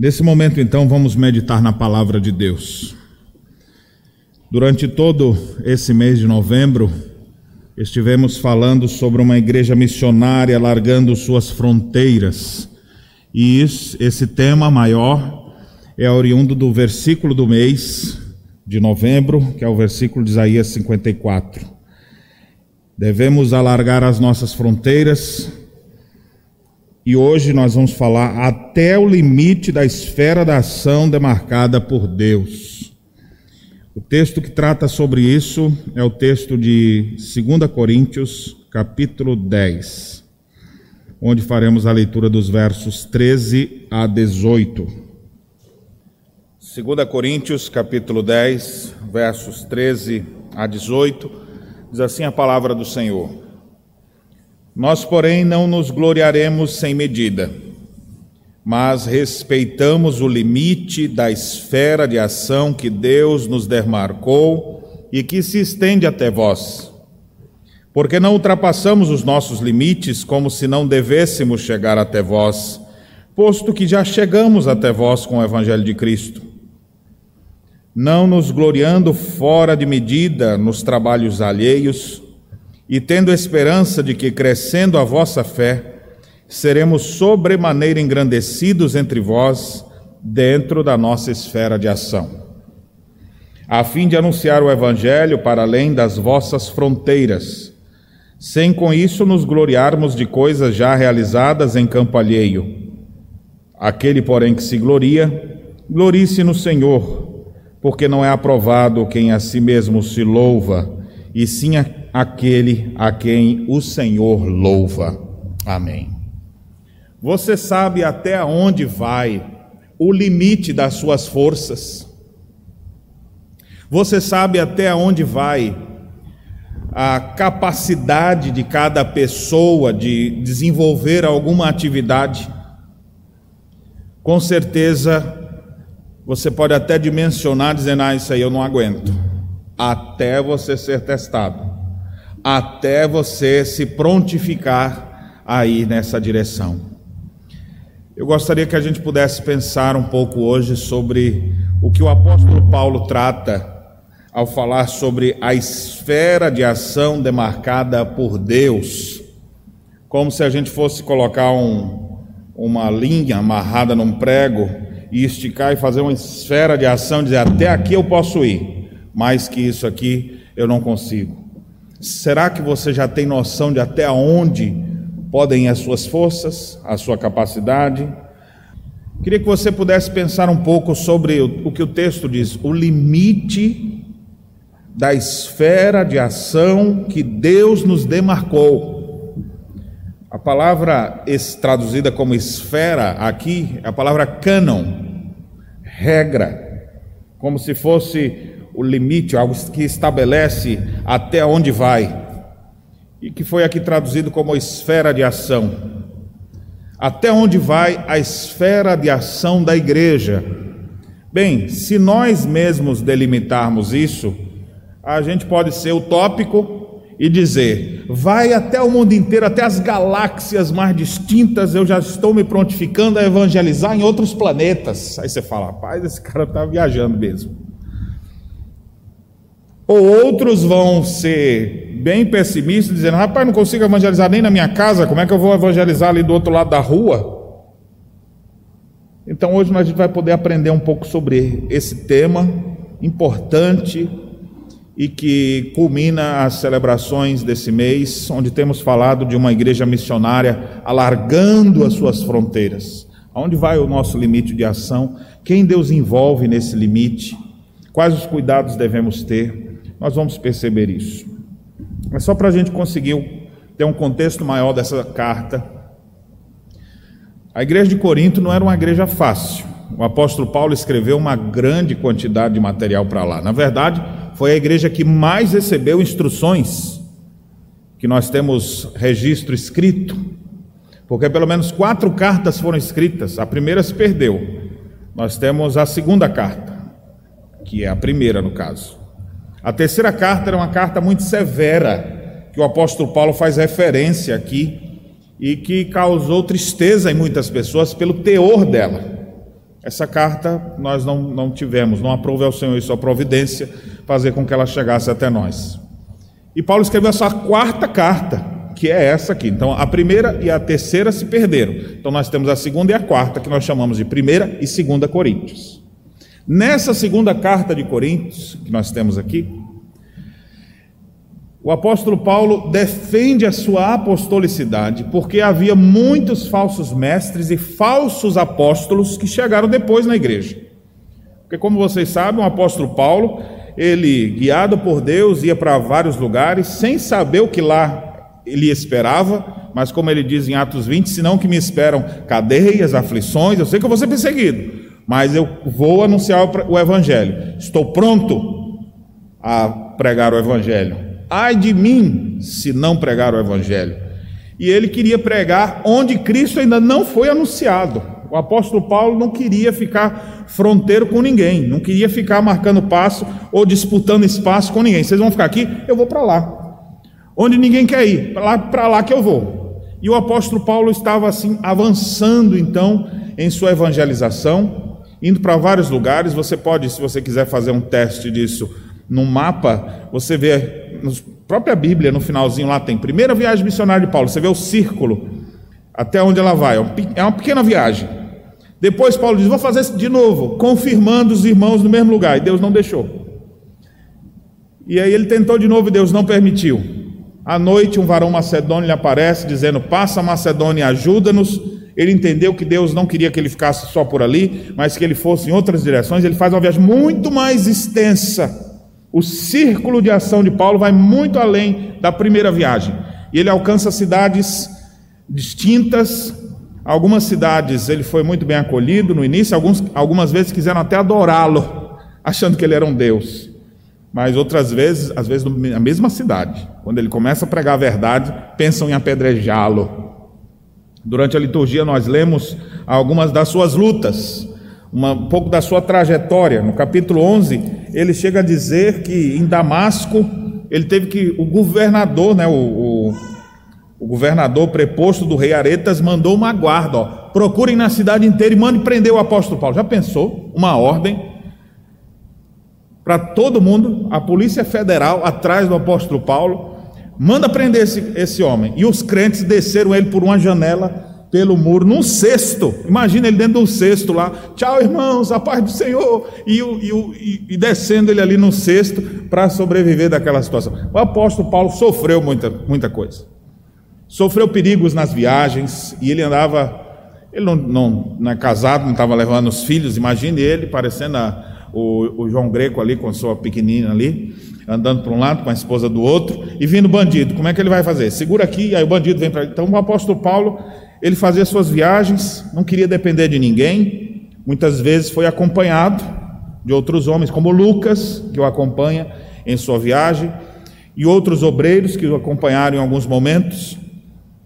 Nesse momento, então, vamos meditar na palavra de Deus. Durante todo esse mês de novembro, estivemos falando sobre uma igreja missionária largando suas fronteiras. E isso, esse tema maior é oriundo do versículo do mês de novembro, que é o versículo de Isaías 54. Devemos alargar as nossas fronteiras e hoje nós vamos falar até o limite da esfera da ação demarcada por Deus. O texto que trata sobre isso é o texto de 2 Coríntios, capítulo 10, onde faremos a leitura dos versos 13 a 18. 2 Coríntios, capítulo 10, versos 13 a 18, diz assim a palavra do Senhor. Nós, porém, não nos gloriaremos sem medida, mas respeitamos o limite da esfera de ação que Deus nos demarcou e que se estende até vós. Porque não ultrapassamos os nossos limites como se não devêssemos chegar até vós, posto que já chegamos até vós com o Evangelho de Cristo. Não nos gloriando fora de medida nos trabalhos alheios, e tendo esperança de que, crescendo a vossa fé, seremos sobremaneira engrandecidos entre vós, dentro da nossa esfera de ação, a fim de anunciar o Evangelho para além das vossas fronteiras, sem com isso nos gloriarmos de coisas já realizadas em campo alheio. Aquele, porém, que se gloria, glorie-se no Senhor, porque não é aprovado quem a si mesmo se louva, e sim a aquele a quem o Senhor louva. Amém. Você sabe até onde vai o limite das suas forças. Você sabe até onde vai a capacidade de cada pessoa de desenvolver alguma atividade. Com certeza, você pode até dimensionar dizendo: Ah, isso aí eu não aguento, até você ser testado até você se prontificar a ir nessa direção. Eu gostaria que a gente pudesse pensar um pouco hoje sobre o que o apóstolo Paulo trata ao falar sobre a esfera de ação demarcada por Deus, como se a gente fosse colocar um, uma linha amarrada num prego e esticar e fazer uma esfera de ação, dizer até aqui eu posso ir, mais que isso aqui eu não consigo. Será que você já tem noção de até onde podem ir as suas forças, a sua capacidade? Queria que você pudesse pensar um pouco sobre o que o texto diz, o limite da esfera de ação que Deus nos demarcou. A palavra traduzida como esfera aqui é a palavra canon, regra, como se fosse o limite, algo que estabelece até onde vai, e que foi aqui traduzido como esfera de ação. Até onde vai a esfera de ação da igreja? Bem, se nós mesmos delimitarmos isso, a gente pode ser utópico e dizer: vai até o mundo inteiro, até as galáxias mais distintas, eu já estou me prontificando a evangelizar em outros planetas. Aí você fala: rapaz, esse cara está viajando mesmo. Ou outros vão ser bem pessimistas, dizendo: rapaz, não consigo evangelizar nem na minha casa, como é que eu vou evangelizar ali do outro lado da rua? Então hoje a gente vai poder aprender um pouco sobre esse tema importante e que culmina as celebrações desse mês, onde temos falado de uma igreja missionária alargando as suas fronteiras. Aonde vai o nosso limite de ação? Quem Deus envolve nesse limite? Quais os cuidados devemos ter? Nós vamos perceber isso. Mas só para a gente conseguir ter um contexto maior dessa carta, a igreja de Corinto não era uma igreja fácil. O apóstolo Paulo escreveu uma grande quantidade de material para lá. Na verdade, foi a igreja que mais recebeu instruções, que nós temos registro escrito, porque pelo menos quatro cartas foram escritas. A primeira se perdeu. Nós temos a segunda carta, que é a primeira no caso. A terceira carta era uma carta muito severa, que o apóstolo Paulo faz referência aqui, e que causou tristeza em muitas pessoas pelo teor dela. Essa carta nós não, não tivemos, não aprove ao Senhor e sua providência fazer com que ela chegasse até nós. E Paulo escreveu a sua quarta carta, que é essa aqui. Então, a primeira e a terceira se perderam. Então, nós temos a segunda e a quarta, que nós chamamos de primeira e segunda Coríntios. Nessa segunda carta de Coríntios, que nós temos aqui, o apóstolo Paulo defende a sua apostolicidade, porque havia muitos falsos mestres e falsos apóstolos que chegaram depois na igreja. Porque, como vocês sabem, o apóstolo Paulo, ele, guiado por Deus, ia para vários lugares, sem saber o que lá ele esperava, mas como ele diz em Atos 20, senão que me esperam cadeias, aflições, eu sei que eu vou ser perseguido, mas eu vou anunciar o evangelho. Estou pronto a pregar o evangelho. Ai de mim se não pregar o Evangelho. E ele queria pregar onde Cristo ainda não foi anunciado. O apóstolo Paulo não queria ficar fronteiro com ninguém, não queria ficar marcando passo ou disputando espaço com ninguém. Vocês vão ficar aqui? Eu vou para lá. Onde ninguém quer ir, para lá, lá que eu vou. E o apóstolo Paulo estava assim avançando então em sua evangelização, indo para vários lugares. Você pode, se você quiser fazer um teste disso no mapa, você vê na própria Bíblia, no finalzinho lá tem primeira viagem missionária de Paulo, você vê o círculo até onde ela vai, é uma pequena viagem. Depois Paulo diz: Vou fazer de novo, confirmando os irmãos no mesmo lugar, e Deus não deixou. E aí ele tentou de novo e Deus não permitiu. À noite, um varão macedônio lhe aparece, dizendo: Passa Macedônia, ajuda-nos. Ele entendeu que Deus não queria que ele ficasse só por ali, mas que ele fosse em outras direções. Ele faz uma viagem muito mais extensa o círculo de ação de Paulo vai muito além da primeira viagem. E ele alcança cidades distintas. Algumas cidades ele foi muito bem acolhido no início, alguns, algumas vezes quiseram até adorá-lo, achando que ele era um Deus. Mas outras vezes, às vezes na mesma cidade, quando ele começa a pregar a verdade, pensam em apedrejá-lo. Durante a liturgia nós lemos algumas das suas lutas, uma, um pouco da sua trajetória. No capítulo 11, ele chega a dizer que em Damasco, ele teve que, o governador, né, o, o, o governador preposto do rei Aretas mandou uma guarda, ó, procurem na cidade inteira e mandem prender o apóstolo Paulo. Já pensou? Uma ordem para todo mundo, a Polícia Federal atrás do apóstolo Paulo, manda prender esse, esse homem. E os crentes desceram ele por uma janela pelo muro, num cesto. Imagina ele dentro de um cesto lá. Tchau, irmãos, a paz do Senhor. E, e, e, e descendo ele ali no cesto para sobreviver daquela situação. O apóstolo Paulo sofreu muita, muita coisa. Sofreu perigos nas viagens e ele andava. Ele não, não, não é casado, não estava levando os filhos. Imagine ele parecendo a, o, o João Greco ali com sua pequenina ali, andando para um lado com a esposa do outro e vindo bandido. Como é que ele vai fazer? Segura aqui, aí o bandido vem para. Então o apóstolo Paulo ele fazia suas viagens, não queria depender de ninguém, muitas vezes foi acompanhado de outros homens, como Lucas, que o acompanha em sua viagem, e outros obreiros que o acompanharam em alguns momentos.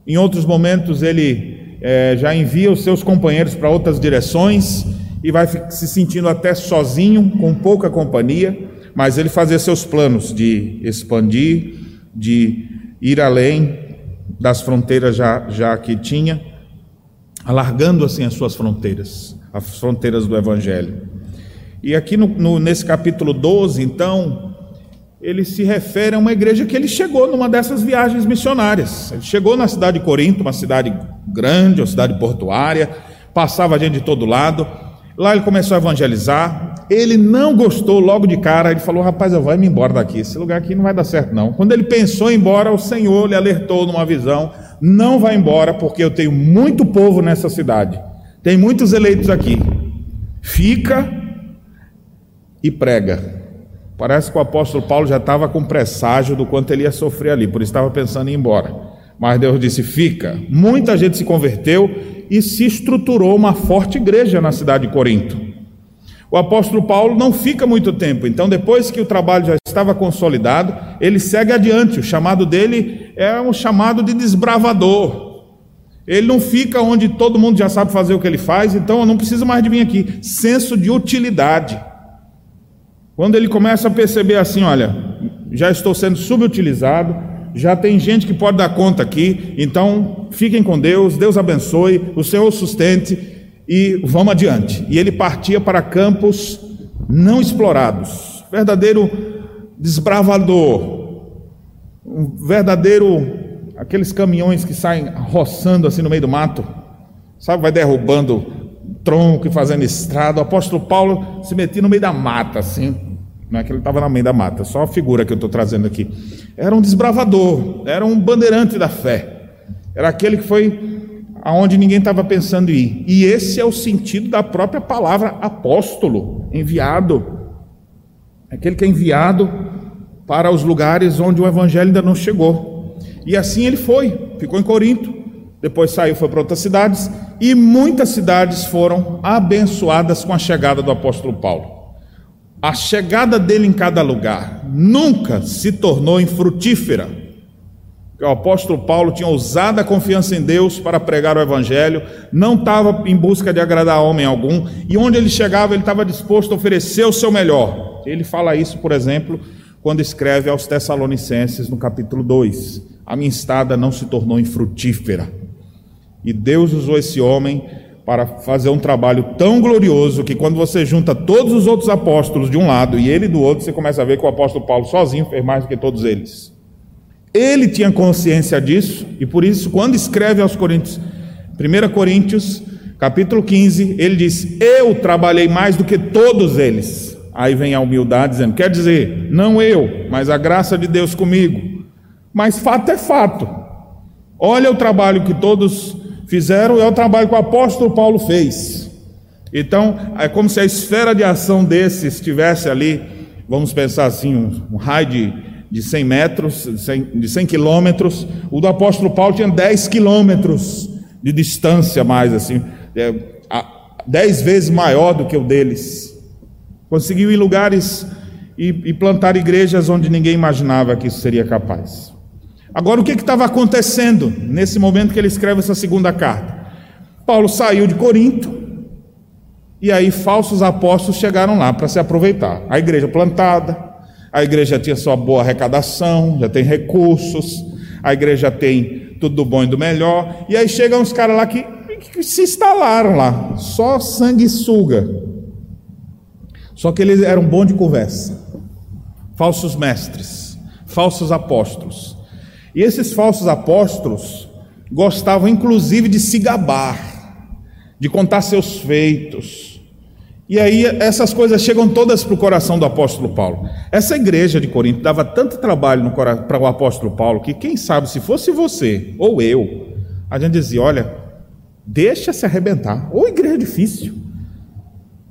Em outros momentos, ele é, já envia os seus companheiros para outras direções e vai se sentindo até sozinho, com pouca companhia, mas ele fazia seus planos de expandir, de ir além, das fronteiras já, já que tinha, alargando assim as suas fronteiras, as fronteiras do Evangelho. E aqui no, no, nesse capítulo 12, então, ele se refere a uma igreja que ele chegou numa dessas viagens missionárias. Ele chegou na cidade de Corinto, uma cidade grande, uma cidade portuária, passava gente de todo lado. Lá ele começou a evangelizar, ele não gostou logo de cara, ele falou: Rapaz, eu vou me embora daqui, esse lugar aqui não vai dar certo, não. Quando ele pensou em ir embora, o Senhor lhe alertou numa visão: Não vai embora, porque eu tenho muito povo nessa cidade, tem muitos eleitos aqui. Fica e prega. Parece que o apóstolo Paulo já estava com presságio do quanto ele ia sofrer ali, por isso estava pensando em ir embora. Mas Deus disse: Fica. Muita gente se converteu e se estruturou uma forte igreja na cidade de Corinto. O apóstolo Paulo não fica muito tempo, então, depois que o trabalho já estava consolidado, ele segue adiante. O chamado dele é um chamado de desbravador. Ele não fica onde todo mundo já sabe fazer o que ele faz, então eu não preciso mais de vir aqui. Senso de utilidade. Quando ele começa a perceber assim: olha, já estou sendo subutilizado, já tem gente que pode dar conta aqui, então fiquem com Deus, Deus abençoe, o Senhor sustente. e vamos adiante. E ele partia para campos não explorados, verdadeiro desbravador, um verdadeiro aqueles caminhões que saem roçando assim no meio do mato, sabe, vai derrubando tronco e fazendo estrada. O apóstolo Paulo se metia no meio da mata, assim, não é que ele estava no meio da mata, só a figura que eu estou trazendo aqui. Era um desbravador, era um bandeirante da fé, era aquele que foi aonde ninguém estava pensando em ir. E esse é o sentido da própria palavra apóstolo, enviado. Aquele que é enviado para os lugares onde o evangelho ainda não chegou. E assim ele foi, ficou em Corinto, depois saiu, foi para outras cidades, e muitas cidades foram abençoadas com a chegada do apóstolo Paulo. A chegada dele em cada lugar nunca se tornou infrutífera o apóstolo Paulo tinha ousada confiança em Deus para pregar o evangelho, não estava em busca de agradar homem algum, e onde ele chegava, ele estava disposto a oferecer o seu melhor. Ele fala isso, por exemplo, quando escreve aos Tessalonicenses no capítulo 2: A minha estada não se tornou infrutífera. E Deus usou esse homem para fazer um trabalho tão glorioso que quando você junta todos os outros apóstolos de um lado e ele do outro, você começa a ver que o apóstolo Paulo sozinho fez mais do que todos eles. Ele tinha consciência disso e por isso, quando escreve aos Coríntios, 1 Coríntios, capítulo 15, ele diz: Eu trabalhei mais do que todos eles. Aí vem a humildade dizendo: Quer dizer, não eu, mas a graça de Deus comigo. Mas fato é fato. Olha o trabalho que todos fizeram, é o trabalho que o apóstolo Paulo fez. Então, é como se a esfera de ação desses estivesse ali, vamos pensar assim, um raio de de 100 metros, de 100 quilômetros. O do apóstolo Paulo tinha 10 quilômetros de distância mais, assim, é, 10 vezes maior do que o deles. Conseguiu ir em lugares e, e plantar igrejas onde ninguém imaginava que isso seria capaz. Agora, o que estava acontecendo nesse momento que ele escreve essa segunda carta? Paulo saiu de Corinto, e aí falsos apóstolos chegaram lá para se aproveitar. A igreja plantada, a igreja tinha sua boa arrecadação, já tem recursos, a igreja tem tudo do bom e do melhor, e aí chegam uns caras lá que, que se instalaram lá, só sanguessuga. Só que eles eram bons de conversa, falsos mestres, falsos apóstolos. E esses falsos apóstolos gostavam inclusive de se gabar, de contar seus feitos, e aí essas coisas chegam todas para o coração do apóstolo Paulo. Essa igreja de Corinto dava tanto trabalho para o apóstolo Paulo que quem sabe se fosse você ou eu, a gente dizia, olha, deixa se arrebentar. Ou igreja difícil.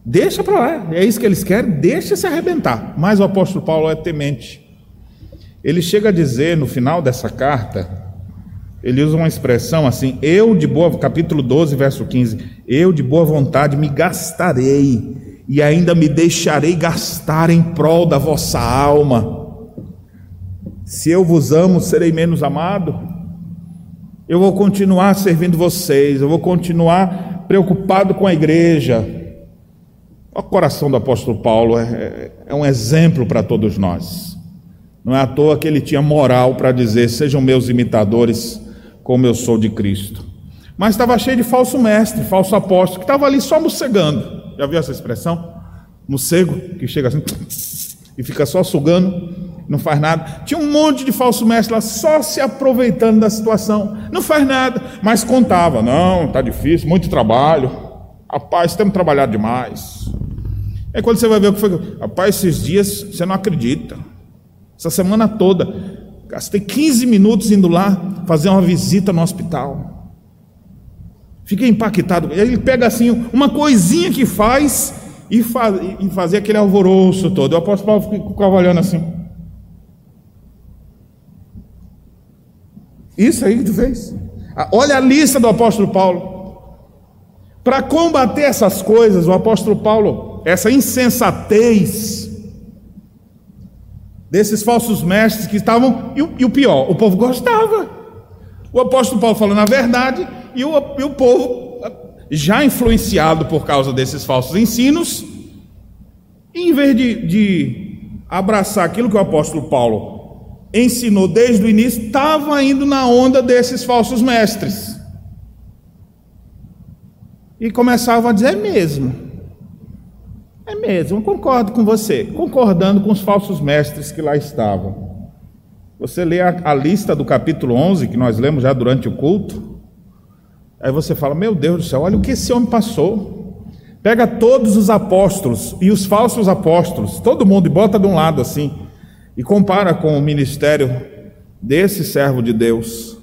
Deixa para lá, é isso que eles querem, deixa se arrebentar. Mas o apóstolo Paulo é temente. Ele chega a dizer no final dessa carta, ele usa uma expressão assim, eu de boa, capítulo 12, verso 15, eu de boa vontade me gastarei e ainda me deixarei gastar em prol da vossa alma. Se eu vos amo, serei menos amado. Eu vou continuar servindo vocês, eu vou continuar preocupado com a igreja. O coração do apóstolo Paulo é, é, é um exemplo para todos nós. Não é à toa que ele tinha moral para dizer: sejam meus imitadores como eu sou de Cristo. Mas estava cheio de falso mestre, falso apóstolo, que estava ali só mocegando. Já viu essa expressão? Morcego, que chega assim e fica só sugando, não faz nada. Tinha um monte de falso mestre lá só se aproveitando da situação. Não faz nada, mas contava. Não, está difícil, muito trabalho. Rapaz, temos trabalhado demais. É quando você vai ver o que foi. Rapaz, esses dias você não acredita. Essa semana toda. Gastei 15 minutos indo lá fazer uma visita no hospital. Fiquei impactado. Ele pega assim uma coisinha que faz e, faz, e fazer aquele alvoroço todo. O apóstolo Paulo ficava olhando assim. Isso aí que tu fez. Ah, olha a lista do apóstolo Paulo. Para combater essas coisas, o apóstolo Paulo, essa insensatez, desses falsos mestres que estavam, e o, e o, pior, o povo gostava. O apóstolo Paulo falou na verdade, e o, e o povo, já influenciado por causa desses falsos ensinos, em vez de, de abraçar aquilo que o apóstolo Paulo ensinou desde o início, estava indo na onda desses falsos mestres. e começavam a dizer: mesmo, é mesmo, concordo com você, concordando com os falsos mestres que lá estavam. Você lê a, a lista do capítulo 11, que nós lemos já durante o culto, aí você fala: Meu Deus do céu, olha o que esse homem passou. Pega todos os apóstolos e os falsos apóstolos, todo mundo, e bota de um lado assim, e compara com o ministério desse servo de Deus.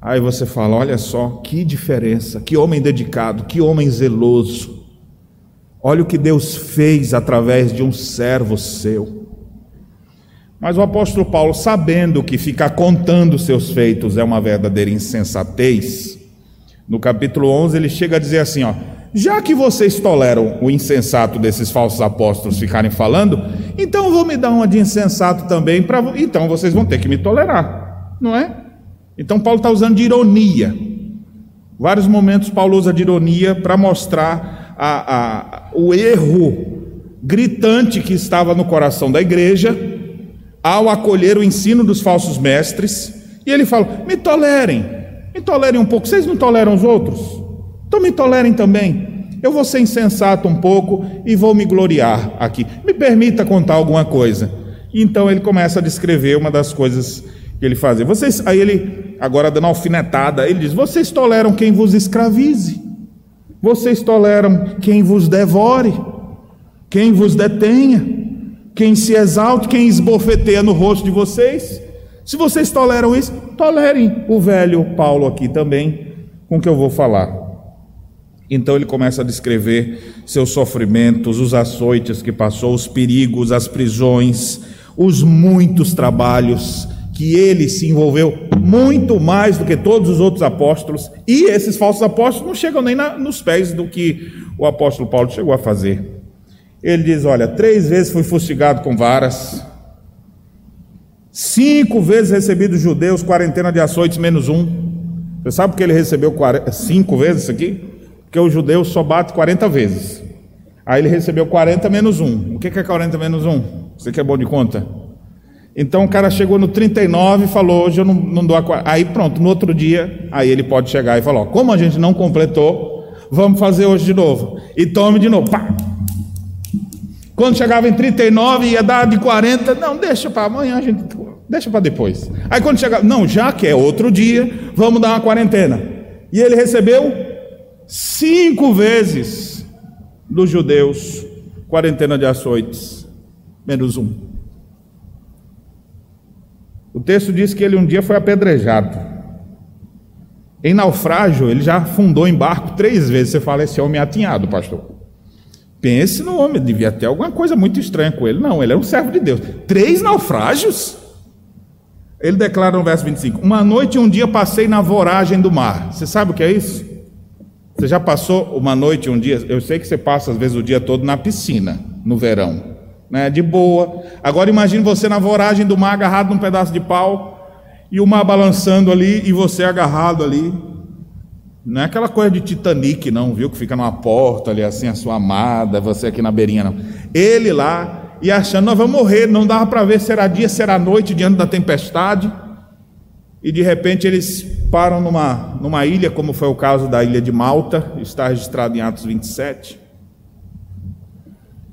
Aí você fala: olha só, que diferença, que homem dedicado, que homem zeloso. Olha o que Deus fez através de um servo seu. Mas o apóstolo Paulo, sabendo que ficar contando seus feitos é uma verdadeira insensatez, no capítulo 11 ele chega a dizer assim: ó, já que vocês toleram o insensato desses falsos apóstolos ficarem falando, então vou me dar uma de insensato também, para então vocês vão ter que me tolerar, não é? Então Paulo está usando de ironia. Vários momentos Paulo usa de ironia para mostrar a, a, o erro gritante que estava no coração da igreja ao acolher o ensino dos falsos mestres. E ele fala: me tolerem, me tolerem um pouco. Vocês não toleram os outros? Então me tolerem também. Eu vou ser insensato um pouco e vou me gloriar aqui. Me permita contar alguma coisa. Então ele começa a descrever uma das coisas que ele fazia. Vocês, aí ele, agora dando alfinetada, ele diz: Vocês toleram quem vos escravize, vocês toleram quem vos devore, quem vos detenha, quem se exalte, quem esbofeteia no rosto de vocês. Se vocês toleram isso, tolerem o velho Paulo aqui também, com que eu vou falar. Então ele começa a descrever seus sofrimentos, os açoites que passou, os perigos, as prisões, os muitos trabalhos que ele se envolveu muito mais do que todos os outros apóstolos, e esses falsos apóstolos não chegam nem na, nos pés do que o apóstolo Paulo chegou a fazer. Ele diz: Olha, três vezes fui fustigado com varas, cinco vezes recebi dos judeus quarentena de açoites menos um. Você sabe que ele recebeu cinco vezes isso aqui? Porque o judeu só bate 40 vezes. Aí ele recebeu 40 menos um. O que é 40 menos um? Você que é bom de conta? Então o cara chegou no 39 e falou: Hoje eu não, não dou a. Aí pronto, no outro dia, aí ele pode chegar e falar: ó, Como a gente não completou, vamos fazer hoje de novo. E tome de novo. Pá! Quando chegava em 39 ia dar de 40, não, deixa para amanhã, a gente deixa para depois. Aí quando chegava, não, já que é outro dia, vamos dar uma quarentena. E ele recebeu cinco vezes dos judeus quarentena de açoites, menos um. O texto diz que ele um dia foi apedrejado. Em naufrágio, ele já afundou em barco três vezes. Você fala, esse homem é atinhado, pastor. Pense no homem, devia ter alguma coisa muito estranha com ele. Não, ele é um servo de Deus. Três naufrágios? Ele declara no verso 25: Uma noite e um dia passei na voragem do mar. Você sabe o que é isso? Você já passou uma noite e um dia? Eu sei que você passa às vezes o dia todo na piscina, no verão né, de boa. Agora imagine você na voragem do mar agarrado num pedaço de pau e o mar balançando ali e você agarrado ali. Não é aquela coisa de Titanic, não, viu? Que fica numa porta ali assim, a sua amada, você aqui na beirinha, não. Ele lá e achando, nós vamos morrer, não dava para ver se era dia, se era noite, diante da tempestade. E de repente eles param numa, numa ilha, como foi o caso da ilha de Malta, está registrado em Atos 27.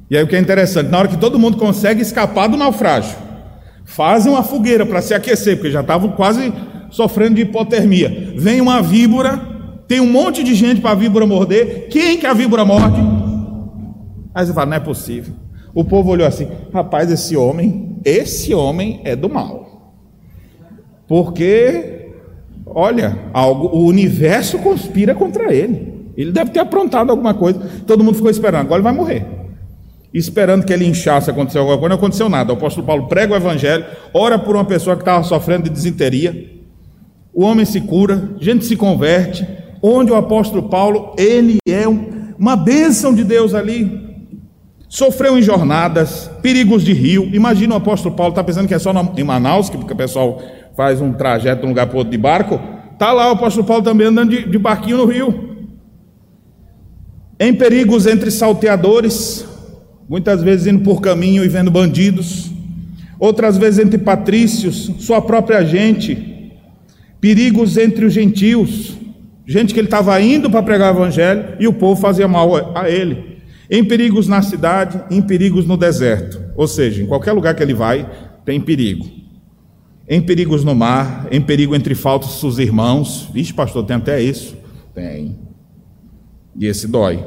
E aí o que é interessante, na hora que todo mundo consegue escapar do naufrágio, fazem uma fogueira para se aquecer, porque já estavam quase sofrendo de hipotermia. Vem uma víbora, tem um monte de gente para a víbora morder. Quem que a víbora morde? Aí você fala, não é possível. O povo olhou assim, rapaz, esse homem, esse homem é do mal. Porque, olha, algo, o universo conspira contra ele. Ele deve ter aprontado alguma coisa. Todo mundo ficou esperando, agora ele vai morrer esperando que ele inchasse, aconteceu alguma coisa, não aconteceu nada. O apóstolo Paulo prega o evangelho, ora por uma pessoa que estava sofrendo de desinteria, o homem se cura, gente se converte, onde o apóstolo Paulo, ele é um, uma bênção de Deus ali, sofreu em jornadas, perigos de rio, imagina o apóstolo Paulo, está pensando que é só em Manaus, que o pessoal faz um trajeto de um lugar para outro de barco, está lá o apóstolo Paulo também andando de, de barquinho no rio, em perigos entre salteadores, muitas vezes indo por caminho e vendo bandidos, outras vezes entre patrícios, sua própria gente, perigos entre os gentios, Gente que ele estava indo para pregar o evangelho e o povo fazia mal a ele. Em perigos na cidade, em perigos no deserto. Ou seja, em qualquer lugar que ele vai, tem perigo. Em perigos no mar, em perigo entre falsos irmãos. Vixe, pastor, tem até isso. Tem. E esse dói.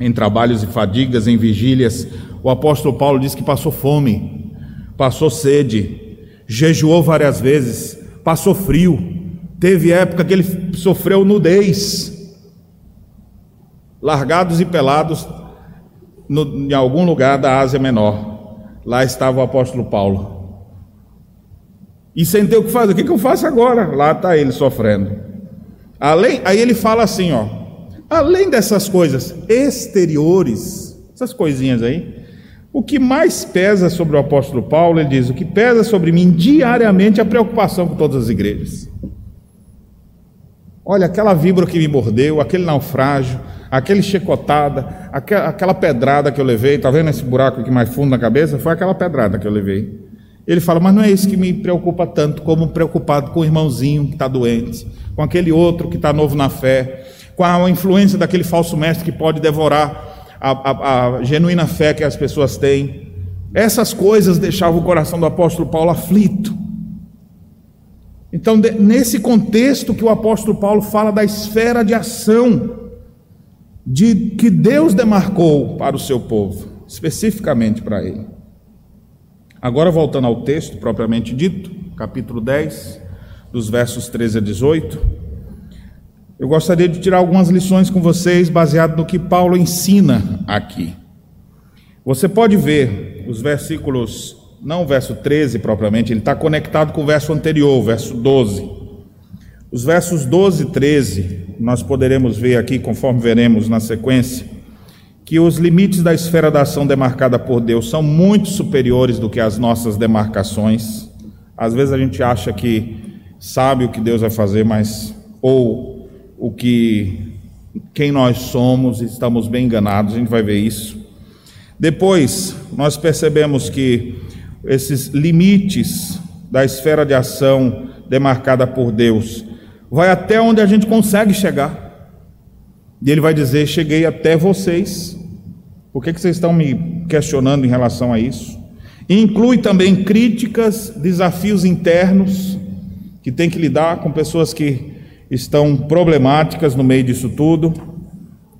Em trabalhos e fadigas, em vigílias. O apóstolo Paulo diz que passou fome, passou sede, jejuou várias vezes, passou frio Teve época que ele sofreu nudez, largados e pelados no, em algum lugar da Ásia Menor. Lá estava o apóstolo Paulo. E sem ter o que fazer, o que, que eu faço agora? Lá está ele sofrendo. Além, aí ele fala assim, ó, além dessas coisas exteriores, essas coisinhas aí, o que mais pesa sobre o apóstolo Paulo, ele diz: o que pesa sobre mim diariamente é a preocupação com todas as igrejas. Olha, aquela víbora que me mordeu, aquele naufrágio, aquele chicotada, aquela pedrada que eu levei, está vendo esse buraco aqui mais fundo na cabeça? Foi aquela pedrada que eu levei. Ele fala, mas não é isso que me preocupa tanto, como preocupado com o irmãozinho que está doente, com aquele outro que está novo na fé, com a influência daquele falso mestre que pode devorar a, a, a genuína fé que as pessoas têm. Essas coisas deixavam o coração do apóstolo Paulo aflito. Então, nesse contexto que o apóstolo Paulo fala da esfera de ação de que Deus demarcou para o seu povo, especificamente para ele. Agora voltando ao texto propriamente dito, capítulo 10, dos versos 13 a 18, eu gostaria de tirar algumas lições com vocês baseado no que Paulo ensina aqui. Você pode ver os versículos não o verso 13 propriamente, ele está conectado com o verso anterior, o verso 12. Os versos 12 e 13, nós poderemos ver aqui, conforme veremos na sequência, que os limites da esfera da ação demarcada por Deus são muito superiores do que as nossas demarcações. Às vezes a gente acha que sabe o que Deus vai fazer, mas ou o que quem nós somos, estamos bem enganados, a gente vai ver isso. Depois, nós percebemos que esses limites da esfera de ação demarcada por Deus, vai até onde a gente consegue chegar. E ele vai dizer: Cheguei até vocês. Por que, que vocês estão me questionando em relação a isso? E inclui também críticas, desafios internos, que tem que lidar com pessoas que estão problemáticas no meio disso tudo.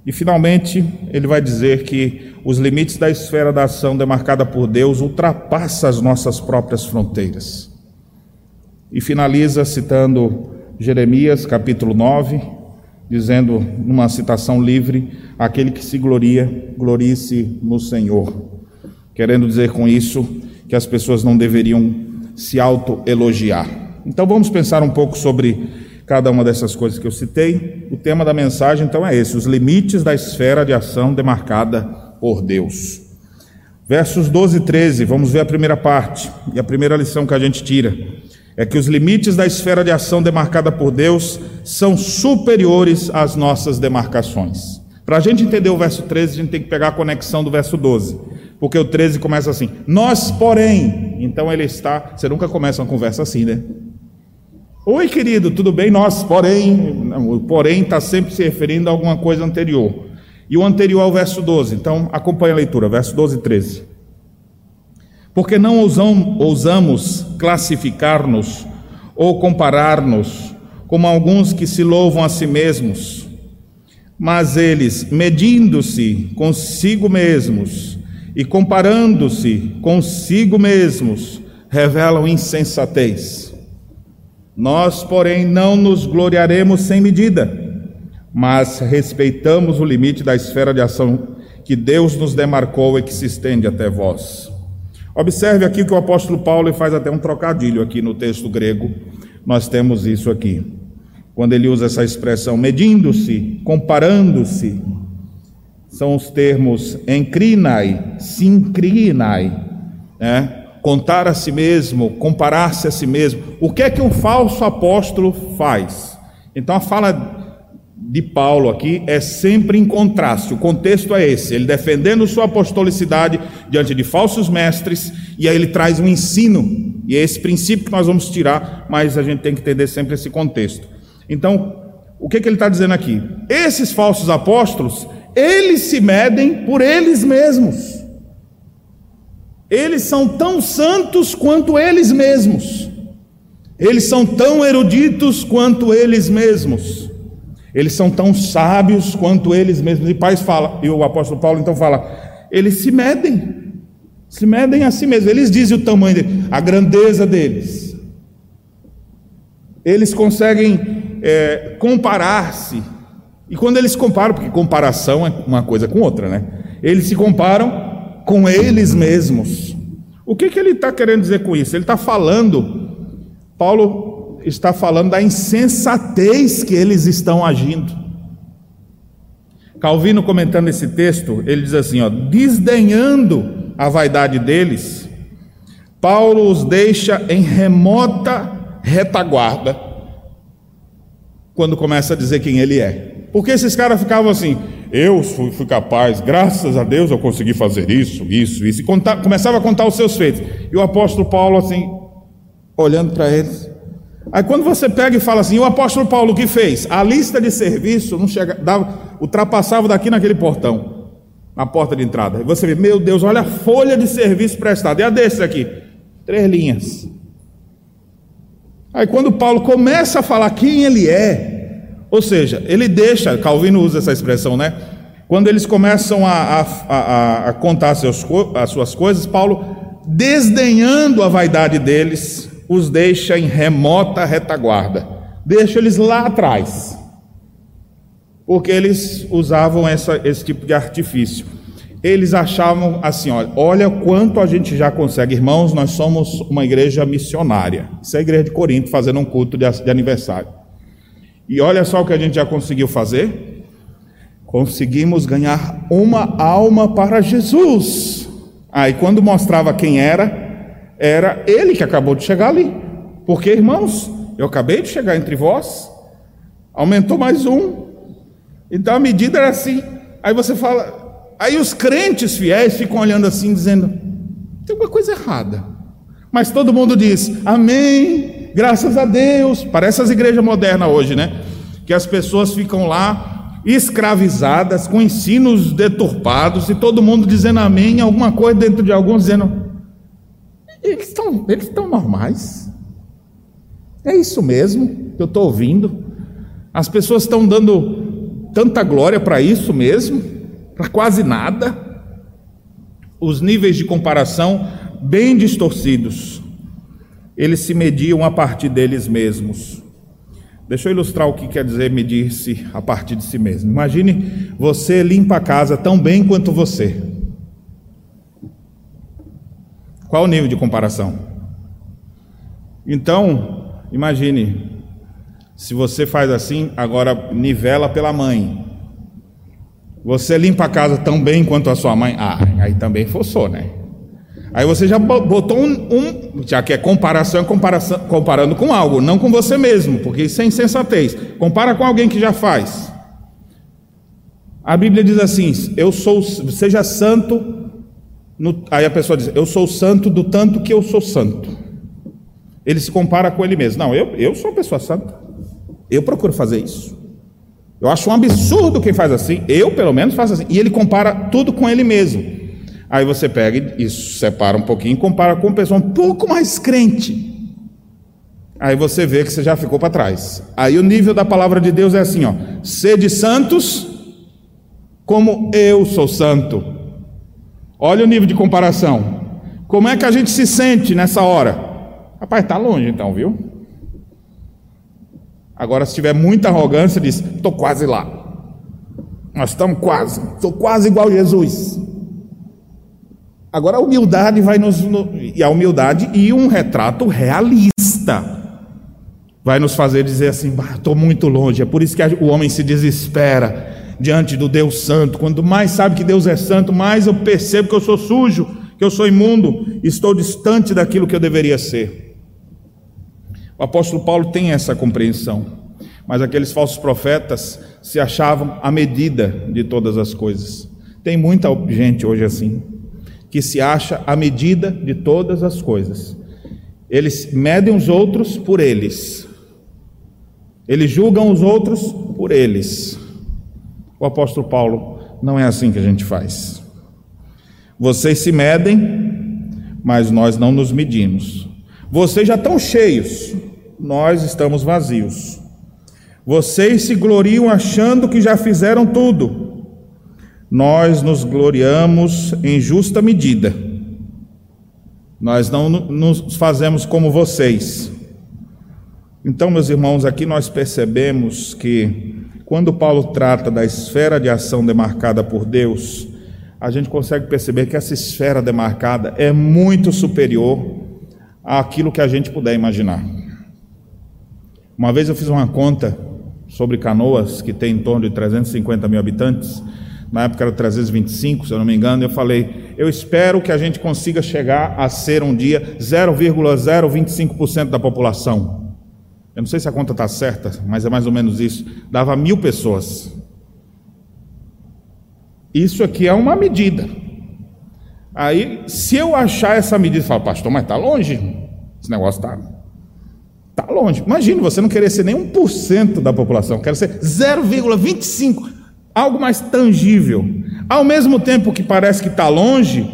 E finalmente, ele vai dizer que os limites da esfera da ação demarcada por Deus ultrapassam as nossas próprias fronteiras. E finaliza citando Jeremias capítulo 9, dizendo numa citação livre: aquele que se gloria, glorie-se no Senhor. Querendo dizer com isso que as pessoas não deveriam se autoelogiar. Então vamos pensar um pouco sobre cada uma dessas coisas que eu citei. O tema da mensagem então é esse: os limites da esfera de ação demarcada por Deus. Versos 12 e 13, vamos ver a primeira parte. E a primeira lição que a gente tira é que os limites da esfera de ação demarcada por Deus são superiores às nossas demarcações. Para a gente entender o verso 13, a gente tem que pegar a conexão do verso 12. Porque o 13 começa assim: Nós, porém. Então ele está. Você nunca começa uma conversa assim, né? Oi, querido, tudo bem? Nós, porém, o porém está sempre se referindo a alguma coisa anterior. E o anterior ao verso 12. Então, acompanhe a leitura, verso 12 e 13. Porque não ousamos classificar-nos ou comparar-nos como alguns que se louvam a si mesmos, mas eles, medindo-se consigo mesmos e comparando-se consigo mesmos, revelam insensatez. Nós, porém, não nos gloriaremos sem medida, mas respeitamos o limite da esfera de ação que Deus nos demarcou e que se estende até vós. Observe aqui que o apóstolo Paulo faz até um trocadilho aqui no texto grego. Nós temos isso aqui. Quando ele usa essa expressão medindo-se, comparando-se, são os termos encrinai, sincrinai, né? Contar a si mesmo, comparar-se a si mesmo. O que é que um falso apóstolo faz? Então a fala de Paulo aqui é sempre em contraste. O contexto é esse: ele defendendo sua apostolicidade diante de falsos mestres, e aí ele traz um ensino, e é esse princípio que nós vamos tirar, mas a gente tem que entender sempre esse contexto. Então, O que, que ele está dizendo aqui? Esses falsos apóstolos, eles se medem por eles mesmos. Eles são tão santos quanto eles mesmos. Eles são tão eruditos quanto eles mesmos. Eles são tão sábios quanto eles mesmos. E Pai fala, e o apóstolo Paulo então fala, eles se medem, se medem a si mesmos. Eles dizem o tamanho dele, a grandeza deles. Eles conseguem é, comparar-se. E quando eles comparam, porque comparação é uma coisa com outra, né? Eles se comparam com eles mesmos. O que, que ele está querendo dizer com isso? Ele está falando, Paulo está falando da insensatez que eles estão agindo. Calvino, comentando esse texto, ele diz assim: ó, desdenhando a vaidade deles, Paulo os deixa em remota retaguarda, quando começa a dizer quem ele é. Porque esses caras ficavam assim: eu fui, fui, capaz, graças a Deus eu consegui fazer isso, isso, isso. E contar, começava a contar os seus feitos. E o apóstolo Paulo, assim, olhando para eles. Aí quando você pega e fala assim, o apóstolo Paulo o que fez? A lista de serviço não chega, dava, ultrapassava daqui naquele portão, na porta de entrada. E você vê, meu Deus, olha a folha de serviço prestado. E a desse aqui? Três linhas. Aí quando Paulo começa a falar quem ele é, ou seja, ele deixa, Calvino usa essa expressão, né? Quando eles começam a, a, a, a contar seus, as suas coisas, Paulo, desdenhando a vaidade deles, os deixa em remota retaguarda, deixa eles lá atrás, porque eles usavam essa, esse tipo de artifício. Eles achavam assim: olha, olha quanto a gente já consegue, irmãos. Nós somos uma igreja missionária. Isso é a igreja de Corinto fazendo um culto de, de aniversário. E olha só o que a gente já conseguiu fazer. Conseguimos ganhar uma alma para Jesus. Aí, quando mostrava quem era, era ele que acabou de chegar ali. Porque, irmãos, eu acabei de chegar entre vós, aumentou mais um. Então a medida era assim. Aí você fala, aí os crentes fiéis ficam olhando assim, dizendo: tem alguma coisa errada. Mas todo mundo diz: Amém, graças a Deus. Parece as igrejas modernas hoje, né? Que as pessoas ficam lá escravizadas, com ensinos deturpados, e todo mundo dizendo amém, alguma coisa dentro de alguns dizendo. Eles estão eles normais. É isso mesmo que eu estou ouvindo. As pessoas estão dando tanta glória para isso mesmo, para quase nada. Os níveis de comparação bem distorcidos eles se mediam a partir deles mesmos. Deixa eu ilustrar o que quer dizer medir-se a partir de si mesmo. Imagine você limpa a casa tão bem quanto você. Qual o nível de comparação? Então, imagine, se você faz assim, agora nivela pela mãe. Você limpa a casa tão bem quanto a sua mãe? Ah, aí também forçou, né? Aí você já botou um, um, já que é comparação, é comparação, comparando com algo, não com você mesmo, porque isso é insensatez. Compara com alguém que já faz. A Bíblia diz assim: eu sou, seja santo. No, aí a pessoa diz: eu sou santo do tanto que eu sou santo. Ele se compara com ele mesmo. Não, eu, eu sou uma pessoa santa. Eu procuro fazer isso. Eu acho um absurdo quem faz assim. Eu, pelo menos, faço assim. E ele compara tudo com ele mesmo. Aí você pega e separa um pouquinho e compara com uma pessoa um pouco mais crente. Aí você vê que você já ficou para trás. Aí o nível da palavra de Deus é assim, ó: sede santos como eu sou santo. Olha o nível de comparação. Como é que a gente se sente nessa hora? Rapaz, está longe então, viu? Agora, se tiver muita arrogância, diz: estou quase lá. Nós estamos quase, estou quase igual Jesus. Agora a humildade vai nos. E a humildade e um retrato realista vai nos fazer dizer assim: estou muito longe. É por isso que o homem se desespera diante do Deus Santo. Quanto mais sabe que Deus é santo, mais eu percebo que eu sou sujo, que eu sou imundo, estou distante daquilo que eu deveria ser. O apóstolo Paulo tem essa compreensão, mas aqueles falsos profetas se achavam à medida de todas as coisas. Tem muita gente hoje assim que se acha a medida de todas as coisas. Eles medem os outros por eles. Eles julgam os outros por eles. O apóstolo Paulo não é assim que a gente faz. Vocês se medem, mas nós não nos medimos. Vocês já estão cheios, nós estamos vazios. Vocês se gloriam achando que já fizeram tudo. Nós nos gloriamos em justa medida. Nós não nos fazemos como vocês. Então, meus irmãos, aqui nós percebemos que quando Paulo trata da esfera de ação demarcada por Deus, a gente consegue perceber que essa esfera demarcada é muito superior àquilo que a gente puder imaginar. Uma vez eu fiz uma conta sobre Canoas, que tem em torno de 350 mil habitantes, na época era 325, se eu não me engano, eu falei, eu espero que a gente consiga chegar a ser um dia 0,025% da população. Eu não sei se a conta está certa, mas é mais ou menos isso. Dava mil pessoas. Isso aqui é uma medida. Aí, se eu achar essa medida, eu falo, pastor, mas está longe. Esse negócio está Está longe. Imagine você não querer ser nem 1% da população, quer ser 0,25%, algo mais tangível. Ao mesmo tempo que parece que está longe,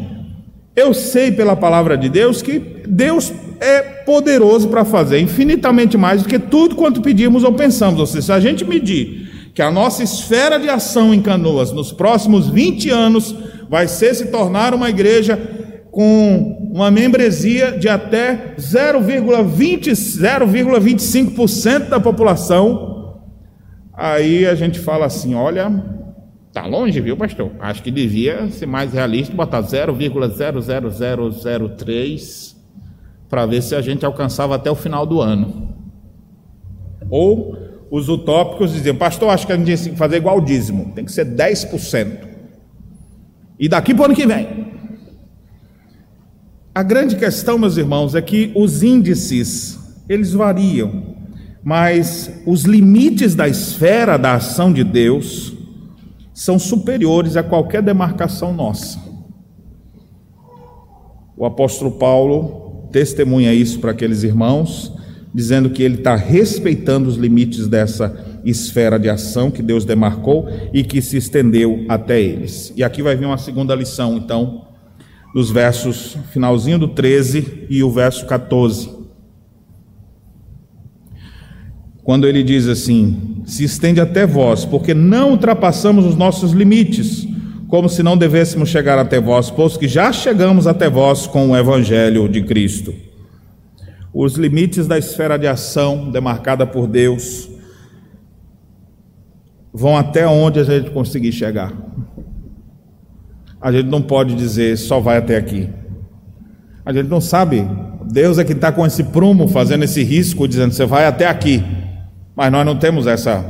eu sei pela palavra de Deus que Deus é poderoso para fazer infinitamente mais do que tudo quanto pedimos ou pensamos. Ou seja, se a gente medir que a nossa esfera de ação em canoas nos próximos 20 anos vai ser se tornar uma igreja com uma membresia de até 0,20, 0,25% da população, aí a gente fala assim: olha, tá longe, viu, pastor? Acho que devia ser mais realista, botar 0,00003 para ver se a gente alcançava até o final do ano. Ou os utópicos diziam, pastor, acho que a gente tem que fazer igual o dízimo, tem que ser 10%. E daqui para o ano que vem, a grande questão, meus irmãos, é que os índices, eles variam, mas os limites da esfera da ação de Deus são superiores a qualquer demarcação nossa. O apóstolo Paulo testemunha isso para aqueles irmãos, dizendo que ele está respeitando os limites dessa esfera de ação que Deus demarcou e que se estendeu até eles. E aqui vai vir uma segunda lição, então, dos versos finalzinho do 13 e o verso 14. Quando ele diz assim: Se estende até vós, porque não ultrapassamos os nossos limites, como se não devêssemos chegar até vós, posto que já chegamos até vós com o evangelho de Cristo. Os limites da esfera de ação demarcada por Deus vão até onde a gente conseguir chegar. A gente não pode dizer só vai até aqui. A gente não sabe. Deus é que está com esse prumo, fazendo esse risco, dizendo você vai até aqui. Mas nós não temos essa,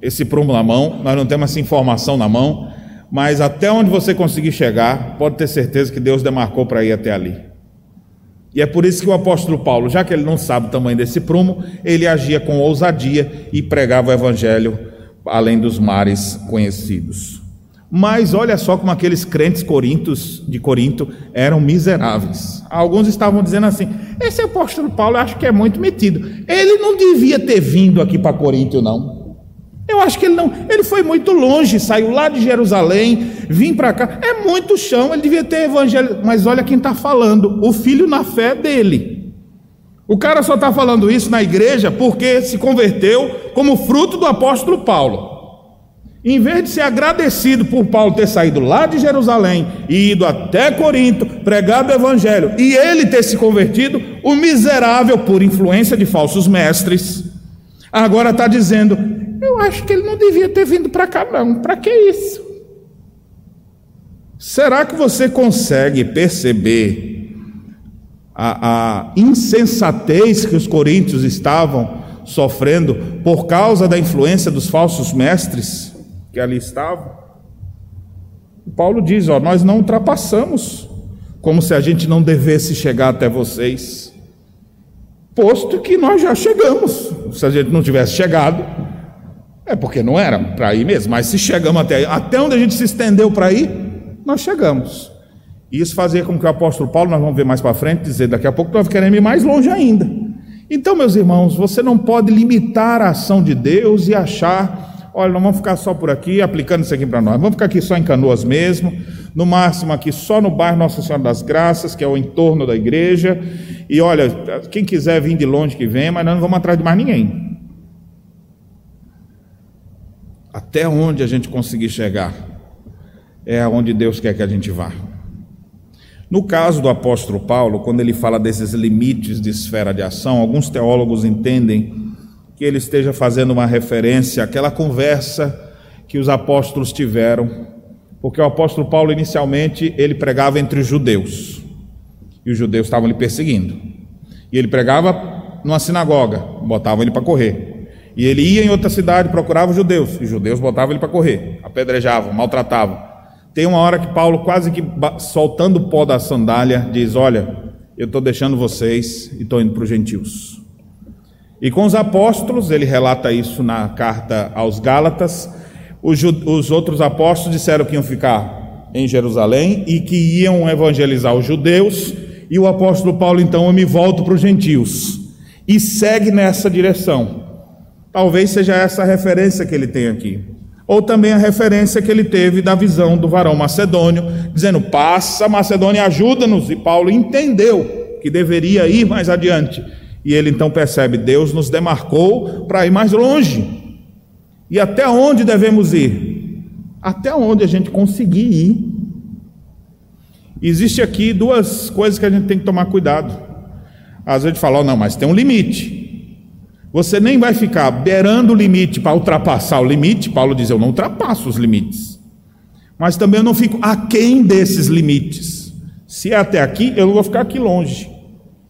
esse prumo na mão, nós não temos essa informação na mão. Mas até onde você conseguir chegar, pode ter certeza que Deus demarcou para ir até ali. E é por isso que o apóstolo Paulo, já que ele não sabe o tamanho desse prumo, ele agia com ousadia e pregava o evangelho além dos mares conhecidos. Mas olha só como aqueles crentes corintos de Corinto eram miseráveis. Alguns estavam dizendo assim: esse apóstolo Paulo eu acho que é muito metido. Ele não devia ter vindo aqui para Corinto, não. Eu acho que ele não, ele foi muito longe, saiu lá de Jerusalém, vim para cá. É muito chão, ele devia ter evangelho. Mas olha quem está falando: o filho na fé dele. O cara só está falando isso na igreja porque se converteu como fruto do apóstolo Paulo. Em vez de ser agradecido por Paulo ter saído lá de Jerusalém e ido até Corinto, pregado o evangelho, e ele ter se convertido, o miserável, por influência de falsos mestres, agora está dizendo: Eu acho que ele não devia ter vindo para cá, não. Para que isso? Será que você consegue perceber a, a insensatez que os coríntios estavam sofrendo por causa da influência dos falsos mestres? Que ali estavam. Paulo diz: ó, nós não ultrapassamos, como se a gente não devesse chegar até vocês, posto que nós já chegamos. Se a gente não tivesse chegado, é porque não era para ir mesmo, mas se chegamos até até onde a gente se estendeu para ir, nós chegamos. E isso fazia com que o apóstolo Paulo, nós vamos ver mais para frente, dizer daqui a pouco nós queremos ir mais longe ainda. Então, meus irmãos, você não pode limitar a ação de Deus e achar olha, não vamos ficar só por aqui, aplicando isso aqui para nós, vamos ficar aqui só em canoas mesmo, no máximo aqui só no bairro Nossa Senhora das Graças, que é o entorno da igreja, e olha, quem quiser vir de longe que vem, mas nós não vamos atrás de mais ninguém. Até onde a gente conseguir chegar, é aonde Deus quer que a gente vá. No caso do apóstolo Paulo, quando ele fala desses limites de esfera de ação, alguns teólogos entendem que ele esteja fazendo uma referência àquela conversa que os apóstolos tiveram, porque o apóstolo Paulo inicialmente ele pregava entre os judeus, e os judeus estavam lhe perseguindo. E ele pregava numa sinagoga, botavam ele para correr. E ele ia em outra cidade, procurava os judeus, e os judeus botavam ele para correr, apedrejavam, maltratavam. Tem uma hora que Paulo, quase que soltando o pó da sandália, diz: Olha, eu estou deixando vocês e estou indo para os gentios. E com os apóstolos, ele relata isso na carta aos Gálatas. Os, os outros apóstolos disseram que iam ficar em Jerusalém e que iam evangelizar os judeus. E o apóstolo Paulo, então, eu me volto para os gentios e segue nessa direção. Talvez seja essa a referência que ele tem aqui ou também a referência que ele teve da visão do varão macedônio, dizendo: Passa, Macedônia, ajuda-nos. E Paulo entendeu que deveria ir mais adiante. E ele então percebe: Deus nos demarcou para ir mais longe. E até onde devemos ir? Até onde a gente conseguir ir. Existe aqui duas coisas que a gente tem que tomar cuidado. Às vezes fala, oh, não, mas tem um limite. Você nem vai ficar beirando o limite para ultrapassar o limite. Paulo diz: Eu não ultrapasso os limites. Mas também eu não fico aquém desses limites. Se é até aqui, eu não vou ficar aqui longe.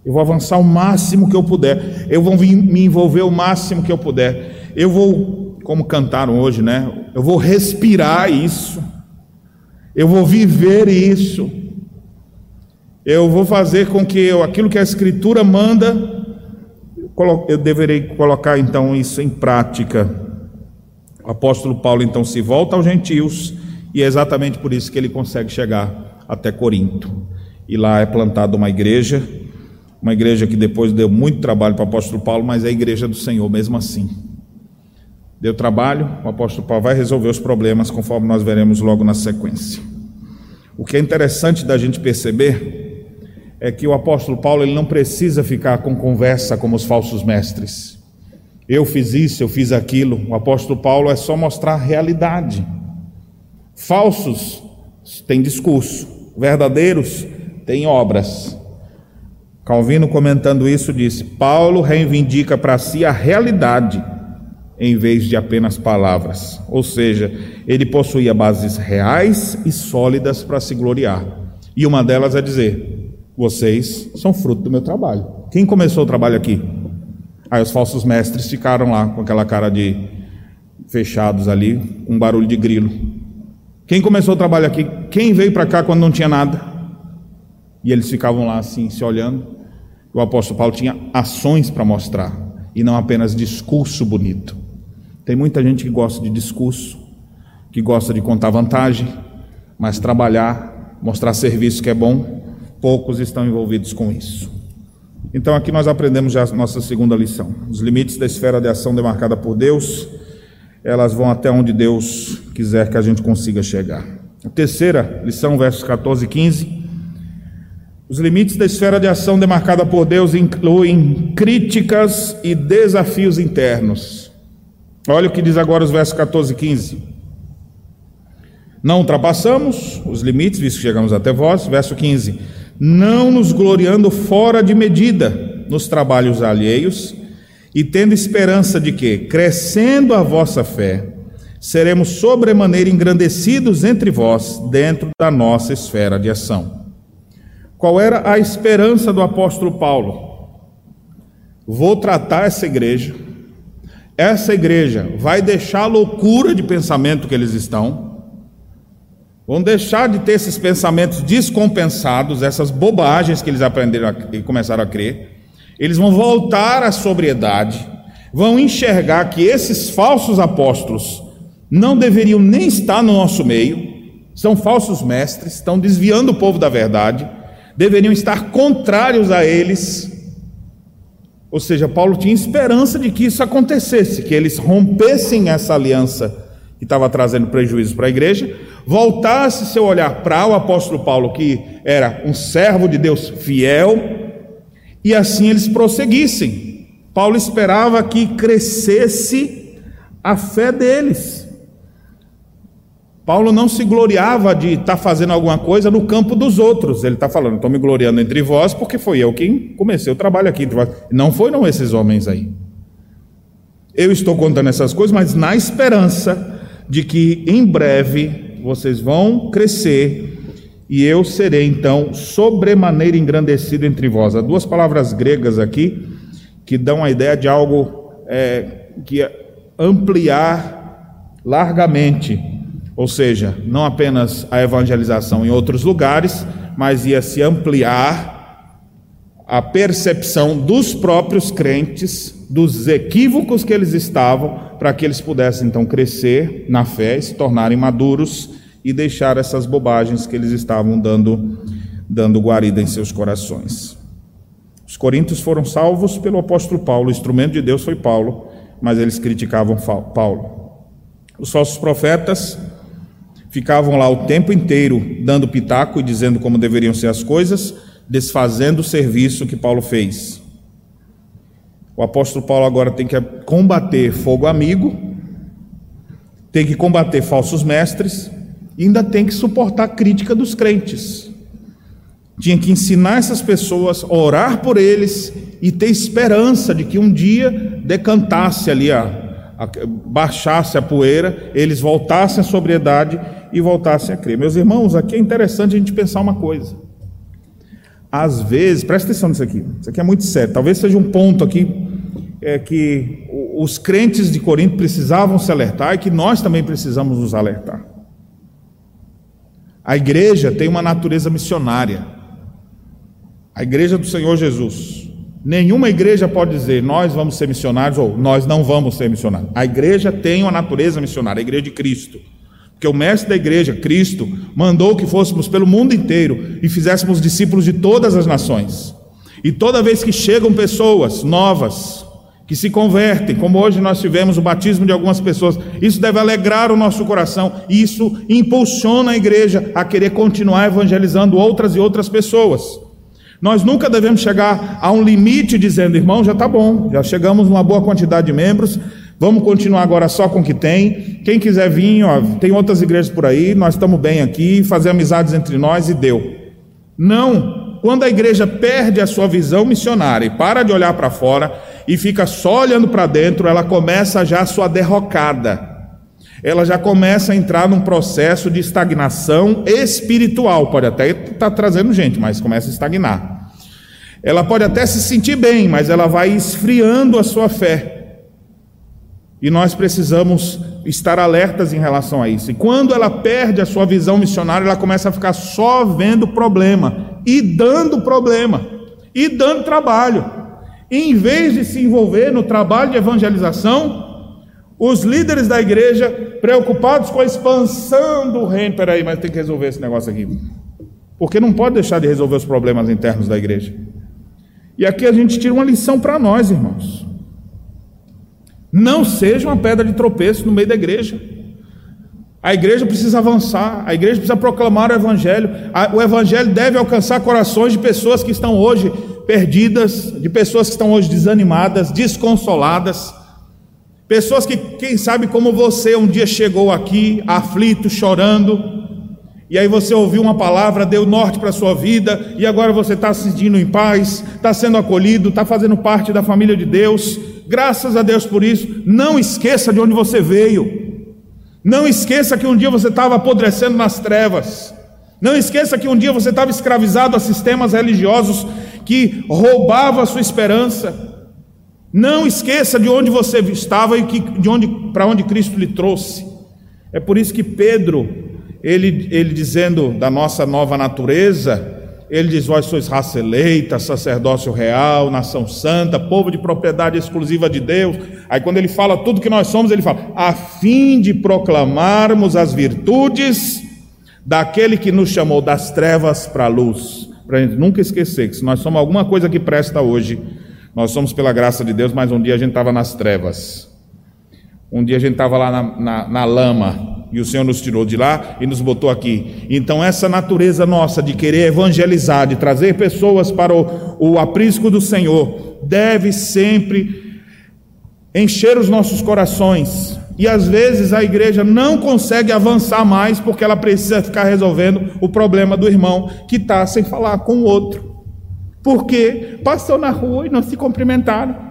Eu vou avançar o máximo que eu puder. Eu vou me envolver o máximo que eu puder. Eu vou, como cantaram hoje, né? Eu vou respirar isso. Eu vou viver isso. Eu vou fazer com que eu, aquilo que a Escritura manda, eu deverei colocar então isso em prática. O apóstolo Paulo então se volta aos gentios e é exatamente por isso que ele consegue chegar até Corinto. E lá é plantada uma igreja, uma igreja que depois deu muito trabalho para o apóstolo Paulo, mas é a igreja do Senhor mesmo assim. Deu trabalho, o apóstolo Paulo vai resolver os problemas conforme nós veremos logo na sequência. O que é interessante da gente perceber é que o apóstolo Paulo ele não precisa ficar com conversa como os falsos mestres. Eu fiz isso, eu fiz aquilo. O apóstolo Paulo é só mostrar a realidade. Falsos têm discurso, verdadeiros têm obras. Calvino comentando isso disse: Paulo reivindica para si a realidade em vez de apenas palavras. Ou seja, ele possuía bases reais e sólidas para se gloriar. E uma delas é dizer: vocês são fruto do meu trabalho. Quem começou o trabalho aqui? Aí os falsos mestres ficaram lá com aquela cara de fechados ali, um barulho de grilo. Quem começou o trabalho aqui? Quem veio para cá quando não tinha nada? E eles ficavam lá assim, se olhando. O apóstolo Paulo tinha ações para mostrar e não apenas discurso bonito. Tem muita gente que gosta de discurso, que gosta de contar vantagem, mas trabalhar, mostrar serviço que é bom, poucos estão envolvidos com isso. Então aqui nós aprendemos já a nossa segunda lição. Os limites da esfera de ação demarcada por Deus, elas vão até onde Deus quiser que a gente consiga chegar. A terceira lição, versos 14 e 15. Os limites da esfera de ação demarcada por Deus incluem críticas e desafios internos. Olha o que diz agora os versos 14 e 15. Não ultrapassamos os limites, visto que chegamos até vós. Verso 15 não nos gloriando fora de medida nos trabalhos alheios, e tendo esperança de que, crescendo a vossa fé, seremos sobremaneira engrandecidos entre vós, dentro da nossa esfera de ação. Qual era a esperança do apóstolo Paulo? Vou tratar essa igreja, essa igreja vai deixar a loucura de pensamento que eles estão, Vão deixar de ter esses pensamentos descompensados, essas bobagens que eles aprenderam e começaram a crer. Eles vão voltar à sobriedade, vão enxergar que esses falsos apóstolos não deveriam nem estar no nosso meio, são falsos mestres, estão desviando o povo da verdade, deveriam estar contrários a eles. Ou seja, Paulo tinha esperança de que isso acontecesse, que eles rompessem essa aliança que estava trazendo prejuízo para a igreja, voltasse seu olhar para o apóstolo Paulo, que era um servo de Deus fiel, e assim eles prosseguissem. Paulo esperava que crescesse a fé deles. Paulo não se gloriava de estar tá fazendo alguma coisa no campo dos outros. Ele está falando, estou me gloriando entre vós, porque foi eu quem comecei o trabalho aqui entre vós. Não foram esses homens aí. Eu estou contando essas coisas, mas na esperança de que em breve vocês vão crescer e eu serei então sobremaneira engrandecido entre vós. Há duas palavras gregas aqui que dão a ideia de algo é, que é ampliar largamente ou seja, não apenas a evangelização em outros lugares, mas ia se ampliar a percepção dos próprios crentes dos equívocos que eles estavam, para que eles pudessem então crescer na fé, se tornarem maduros e deixar essas bobagens que eles estavam dando dando guarida em seus corações. Os coríntios foram salvos pelo apóstolo Paulo, o instrumento de Deus foi Paulo, mas eles criticavam Paulo. Os falsos profetas ficavam lá o tempo inteiro dando pitaco e dizendo como deveriam ser as coisas, desfazendo o serviço que Paulo fez. O apóstolo Paulo agora tem que combater fogo amigo, tem que combater falsos mestres e ainda tem que suportar a crítica dos crentes. Tinha que ensinar essas pessoas a orar por eles e ter esperança de que um dia decantasse ali a, baixasse a poeira, eles voltassem à sobriedade e voltassem a crer. Meus irmãos, aqui é interessante a gente pensar uma coisa. Às vezes, presta atenção nisso aqui, isso aqui é muito sério, talvez seja um ponto aqui é, que os crentes de Corinto precisavam se alertar e que nós também precisamos nos alertar. A igreja tem uma natureza missionária, a igreja do Senhor Jesus. Nenhuma igreja pode dizer nós vamos ser missionários ou nós não vamos ser missionários. A igreja tem uma natureza missionária, a igreja de Cristo. Porque o mestre da igreja, Cristo, mandou que fôssemos pelo mundo inteiro e fizéssemos discípulos de todas as nações. E toda vez que chegam pessoas novas, que se convertem, como hoje nós tivemos o batismo de algumas pessoas, isso deve alegrar o nosso coração, e isso impulsiona a igreja a querer continuar evangelizando outras e outras pessoas. Nós nunca devemos chegar a um limite dizendo, irmão, já está bom, já chegamos numa boa quantidade de membros, Vamos continuar agora só com o que tem. Quem quiser vir, ó, tem outras igrejas por aí, nós estamos bem aqui, fazer amizades entre nós e deu. Não. Quando a igreja perde a sua visão missionária e para de olhar para fora e fica só olhando para dentro, ela começa já a sua derrocada. Ela já começa a entrar num processo de estagnação espiritual. Pode até estar tá trazendo gente, mas começa a estagnar. Ela pode até se sentir bem, mas ela vai esfriando a sua fé. E nós precisamos estar alertas em relação a isso. E quando ela perde a sua visão missionária, ela começa a ficar só vendo problema e dando problema e dando trabalho. E em vez de se envolver no trabalho de evangelização, os líderes da igreja, preocupados com a expansão do reino, peraí, mas tem que resolver esse negócio aqui. Porque não pode deixar de resolver os problemas internos da igreja. E aqui a gente tira uma lição para nós, irmãos. Não seja uma pedra de tropeço no meio da igreja. A igreja precisa avançar, a igreja precisa proclamar o Evangelho. O Evangelho deve alcançar corações de pessoas que estão hoje perdidas, de pessoas que estão hoje desanimadas, desconsoladas. Pessoas que, quem sabe, como você, um dia chegou aqui, aflito, chorando, e aí você ouviu uma palavra, deu norte para a sua vida, e agora você está se sentindo em paz, está sendo acolhido, está fazendo parte da família de Deus. Graças a Deus por isso. Não esqueça de onde você veio. Não esqueça que um dia você estava apodrecendo nas trevas. Não esqueça que um dia você estava escravizado a sistemas religiosos que roubavam a sua esperança. Não esqueça de onde você estava e que, de onde para onde Cristo lhe trouxe. É por isso que Pedro ele, ele dizendo da nossa nova natureza, ele diz: Vós sois raça eleita, sacerdócio real, nação santa, povo de propriedade exclusiva de Deus. Aí, quando ele fala tudo que nós somos, ele fala: a fim de proclamarmos as virtudes daquele que nos chamou das trevas para a luz. Para a gente nunca esquecer que se nós somos alguma coisa que presta hoje, Nós somos pela graça de Deus, mas um dia a gente estava nas trevas. Um dia a gente estava lá na, na, na lama e o Senhor nos tirou de lá e nos botou aqui. Então, essa natureza nossa de querer evangelizar, de trazer pessoas para o, o aprisco do Senhor, deve sempre encher os nossos corações. E às vezes a igreja não consegue avançar mais porque ela precisa ficar resolvendo o problema do irmão que está sem falar com o outro. Porque passou na rua e não se cumprimentaram.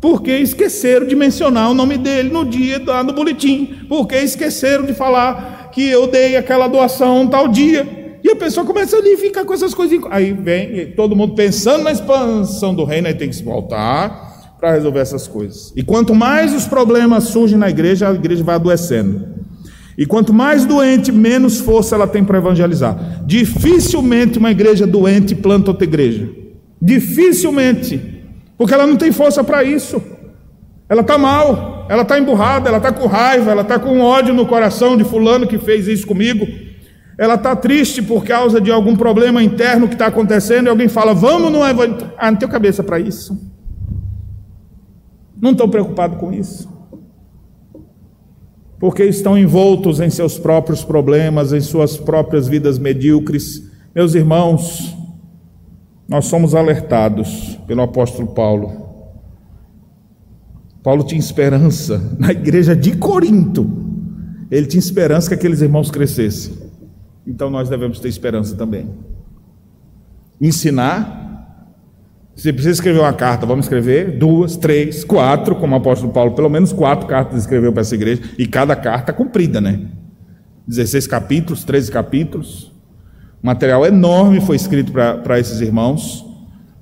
Porque esqueceram de mencionar o nome dele no dia lá no boletim. Porque esqueceram de falar que eu dei aquela doação tal dia. E a pessoa começa ali a ficar com essas coisas. Aí vem todo mundo pensando na expansão do reino, aí tem que se voltar para resolver essas coisas. E quanto mais os problemas surgem na igreja, a igreja vai adoecendo. E quanto mais doente, menos força ela tem para evangelizar. Dificilmente uma igreja doente planta outra igreja. Dificilmente. Porque ela não tem força para isso. Ela está mal, ela está emburrada, ela está com raiva, ela está com ódio no coração de fulano que fez isso comigo. Ela está triste por causa de algum problema interno que está acontecendo e alguém fala, vamos no evangelho. Ah, não tenho cabeça para isso. Não estão preocupados com isso. Porque estão envoltos em seus próprios problemas, em suas próprias vidas medíocres. Meus irmãos, nós somos alertados pelo apóstolo Paulo. Paulo tinha esperança na igreja de Corinto. Ele tinha esperança que aqueles irmãos crescessem. Então nós devemos ter esperança também. Ensinar se precisa escrever uma carta, vamos escrever duas, três, quatro, como o apóstolo Paulo, pelo menos quatro cartas escreveu para essa igreja, e cada carta cumprida, né? 16 capítulos, 13 capítulos. Material enorme foi escrito para esses irmãos,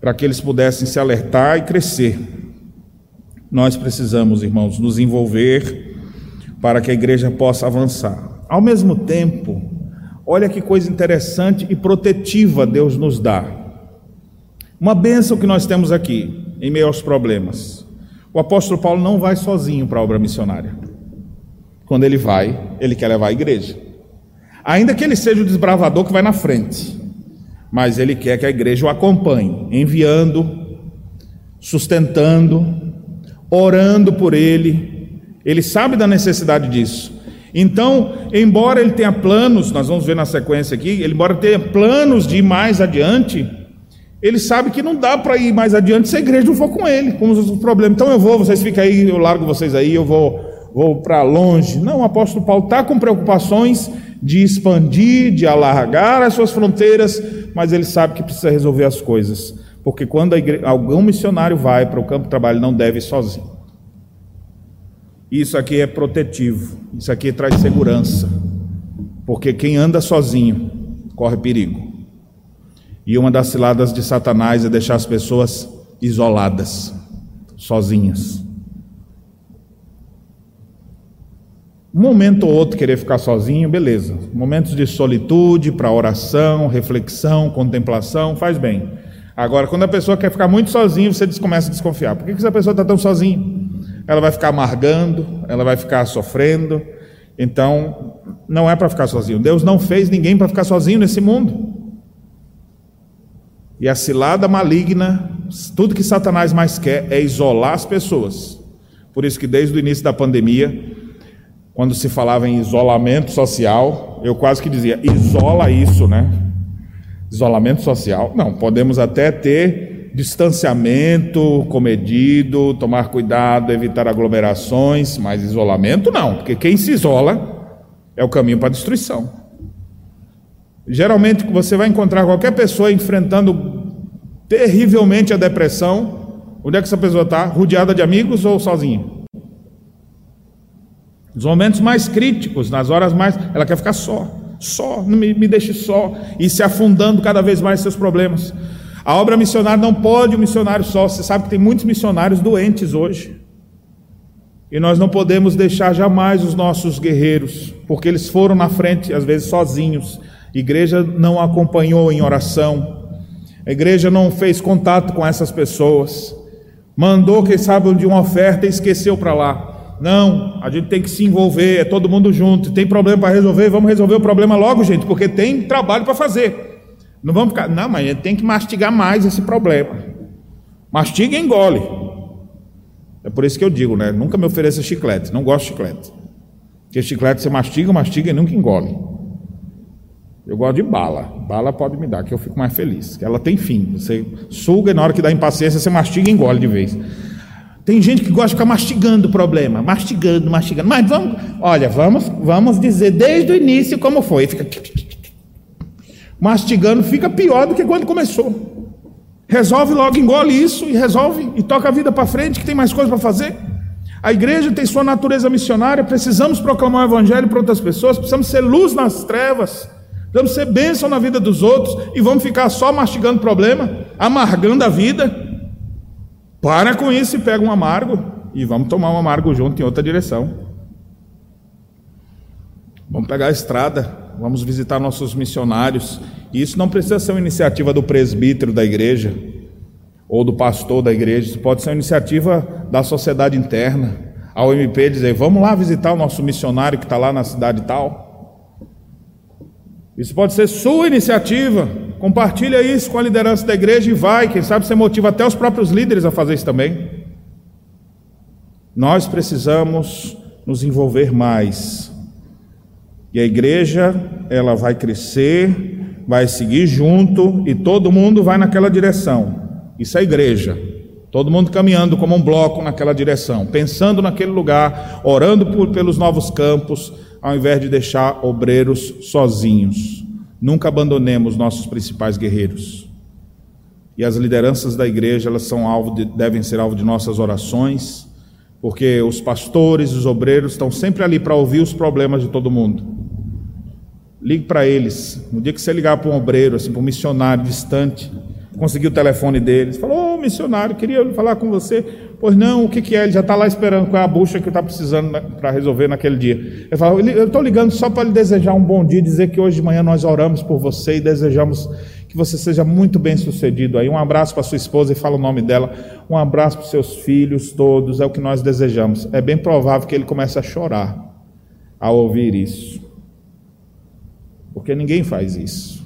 para que eles pudessem se alertar e crescer. Nós precisamos, irmãos, nos envolver para que a igreja possa avançar. Ao mesmo tempo, olha que coisa interessante e protetiva Deus nos dá. Uma bênção que nós temos aqui, em meio aos problemas. O apóstolo Paulo não vai sozinho para a obra missionária. Quando ele vai, ele quer levar a igreja. Ainda que ele seja o desbravador que vai na frente, mas ele quer que a igreja o acompanhe, enviando, sustentando, orando por ele. Ele sabe da necessidade disso. Então, embora ele tenha planos, nós vamos ver na sequência aqui, ele embora tenha planos de ir mais adiante, ele sabe que não dá para ir mais adiante se a igreja não for com ele, com os problemas. Então eu vou, vocês ficam aí, eu largo vocês aí, eu vou, vou para longe. Não, o apóstolo Paulo está com preocupações de expandir, de alargar as suas fronteiras, mas ele sabe que precisa resolver as coisas. Porque quando igreja, algum missionário vai para o campo de trabalho, não deve ir sozinho. Isso aqui é protetivo, isso aqui traz segurança. Porque quem anda sozinho corre perigo. E uma das ciladas de Satanás é deixar as pessoas isoladas, sozinhas. Um momento ou outro querer ficar sozinho, beleza. Momentos de solitude para oração, reflexão, contemplação, faz bem. Agora, quando a pessoa quer ficar muito sozinha, você começa a desconfiar. Por que essa pessoa está tão sozinha? Ela vai ficar amargando, ela vai ficar sofrendo. Então, não é para ficar sozinho. Deus não fez ninguém para ficar sozinho nesse mundo. E a cilada maligna, tudo que Satanás mais quer é isolar as pessoas. Por isso que desde o início da pandemia, quando se falava em isolamento social, eu quase que dizia: isola isso, né? Isolamento social. Não, podemos até ter distanciamento comedido, tomar cuidado, evitar aglomerações, mas isolamento não, porque quem se isola é o caminho para a destruição. Geralmente você vai encontrar qualquer pessoa enfrentando terrivelmente a depressão. Onde é que essa pessoa está? Rodeada de amigos ou sozinha? Nos momentos mais críticos, nas horas mais. Ela quer ficar só, só, não me, me deixe só, e se afundando cada vez mais seus problemas. A obra missionária não pode um missionário só. Você sabe que tem muitos missionários doentes hoje. E nós não podemos deixar jamais os nossos guerreiros, porque eles foram na frente, às vezes sozinhos, a igreja não acompanhou em oração, a igreja não fez contato com essas pessoas, mandou, quem sabe, de uma oferta e esqueceu para lá. Não, a gente tem que se envolver, é todo mundo junto. Tem problema para resolver, vamos resolver o problema logo, gente, porque tem trabalho para fazer. Não vamos ficar, não, mas tem que mastigar mais esse problema. Mastiga e engole. É por isso que eu digo, né? Nunca me ofereça chiclete, não gosto de chiclete. Porque chiclete você mastiga, mastiga e nunca engole. Eu gosto de bala. Bala pode me dar, que eu fico mais feliz. Ela tem fim. Você suga e na hora que dá impaciência, você mastiga e engole de vez. Tem gente que gosta de ficar mastigando o problema, mastigando, mastigando. Mas vamos, olha, vamos, vamos dizer desde o início como foi. Fica mastigando, fica pior do que quando começou. Resolve logo, engole isso e resolve e toca a vida para frente, que tem mais coisa para fazer. A igreja tem sua natureza missionária, precisamos proclamar o evangelho para outras pessoas, precisamos ser luz nas trevas. Precisamos ser bênção na vida dos outros e vamos ficar só mastigando problema, amargando a vida. Para com isso e pega um amargo e vamos tomar um amargo junto em outra direção. Vamos pegar a estrada, vamos visitar nossos missionários. Isso não precisa ser uma iniciativa do presbítero da igreja ou do pastor da igreja, isso pode ser uma iniciativa da sociedade interna. A OMP dizer: vamos lá visitar o nosso missionário que está lá na cidade tal. Isso pode ser sua iniciativa. Compartilha isso com a liderança da igreja e vai, quem sabe você motiva até os próprios líderes a fazer isso também. Nós precisamos nos envolver mais. E a igreja, ela vai crescer, vai seguir junto e todo mundo vai naquela direção. Isso é igreja. Todo mundo caminhando como um bloco naquela direção, pensando naquele lugar, orando por, pelos novos campos, ao invés de deixar obreiros sozinhos. Nunca abandonemos nossos principais guerreiros. E as lideranças da igreja, elas são alvo de, devem ser alvo de nossas orações, porque os pastores, os obreiros estão sempre ali para ouvir os problemas de todo mundo. Ligue para eles. No dia que você ligar para um obreiro, assim, para um missionário distante, conseguiu o telefone deles, falou: missionário, queria falar com você. Pois não, o que, que é? Ele já está lá esperando qual é a bucha que está precisando para resolver naquele dia. Eu falo: Eu estou ligando só para lhe desejar um bom dia, dizer que hoje de manhã nós oramos por você e desejamos que você seja muito bem sucedido aí. Um abraço para sua esposa e fala o nome dela. Um abraço para seus filhos todos, é o que nós desejamos. É bem provável que ele comece a chorar ao ouvir isso. Porque ninguém faz isso.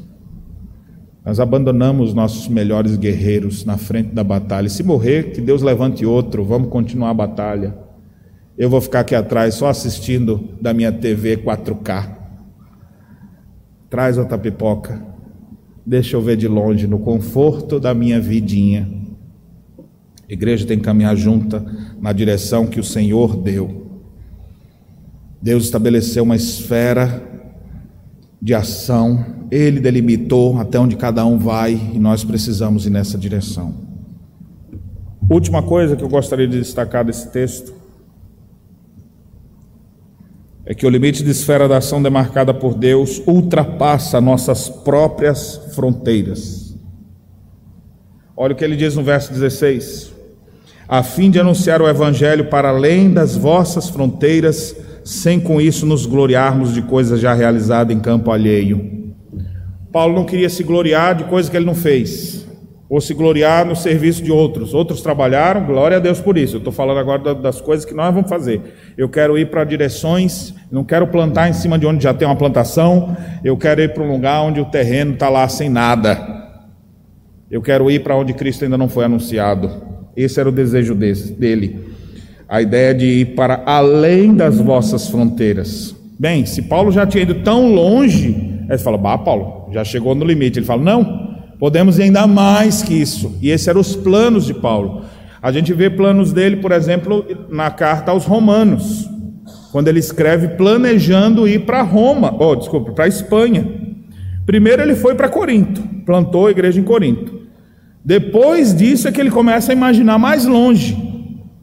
Nós abandonamos nossos melhores guerreiros na frente da batalha. Se morrer, que Deus levante outro, vamos continuar a batalha. Eu vou ficar aqui atrás só assistindo da minha TV 4K. Traz outra pipoca. Deixa eu ver de longe, no conforto da minha vidinha. A igreja tem que caminhar junta na direção que o Senhor deu. Deus estabeleceu uma esfera de ação ele delimitou até onde cada um vai e nós precisamos ir nessa direção. Última coisa que eu gostaria de destacar desse texto é que o limite de esfera da ação demarcada por Deus ultrapassa nossas próprias fronteiras. Olha o que ele diz no verso 16: a fim de anunciar o evangelho para além das vossas fronteiras, sem com isso nos gloriarmos de coisas já realizadas em campo alheio. Paulo não queria se gloriar de coisas que ele não fez, ou se gloriar no serviço de outros. Outros trabalharam, glória a Deus por isso. Eu estou falando agora das coisas que nós vamos fazer. Eu quero ir para direções, não quero plantar em cima de onde já tem uma plantação, eu quero ir para um lugar onde o terreno está lá sem nada. Eu quero ir para onde Cristo ainda não foi anunciado. Esse era o desejo dele. A ideia de ir para além das vossas fronteiras. Bem, se Paulo já tinha ido tão longe, Aí você fala, bah, Paulo, já chegou no limite. Ele fala, não, podemos ir ainda mais que isso. E esses eram os planos de Paulo. A gente vê planos dele, por exemplo, na carta aos Romanos, quando ele escreve planejando ir para Roma, oh, desculpa, para Espanha. Primeiro ele foi para Corinto, plantou a igreja em Corinto. Depois disso é que ele começa a imaginar mais longe.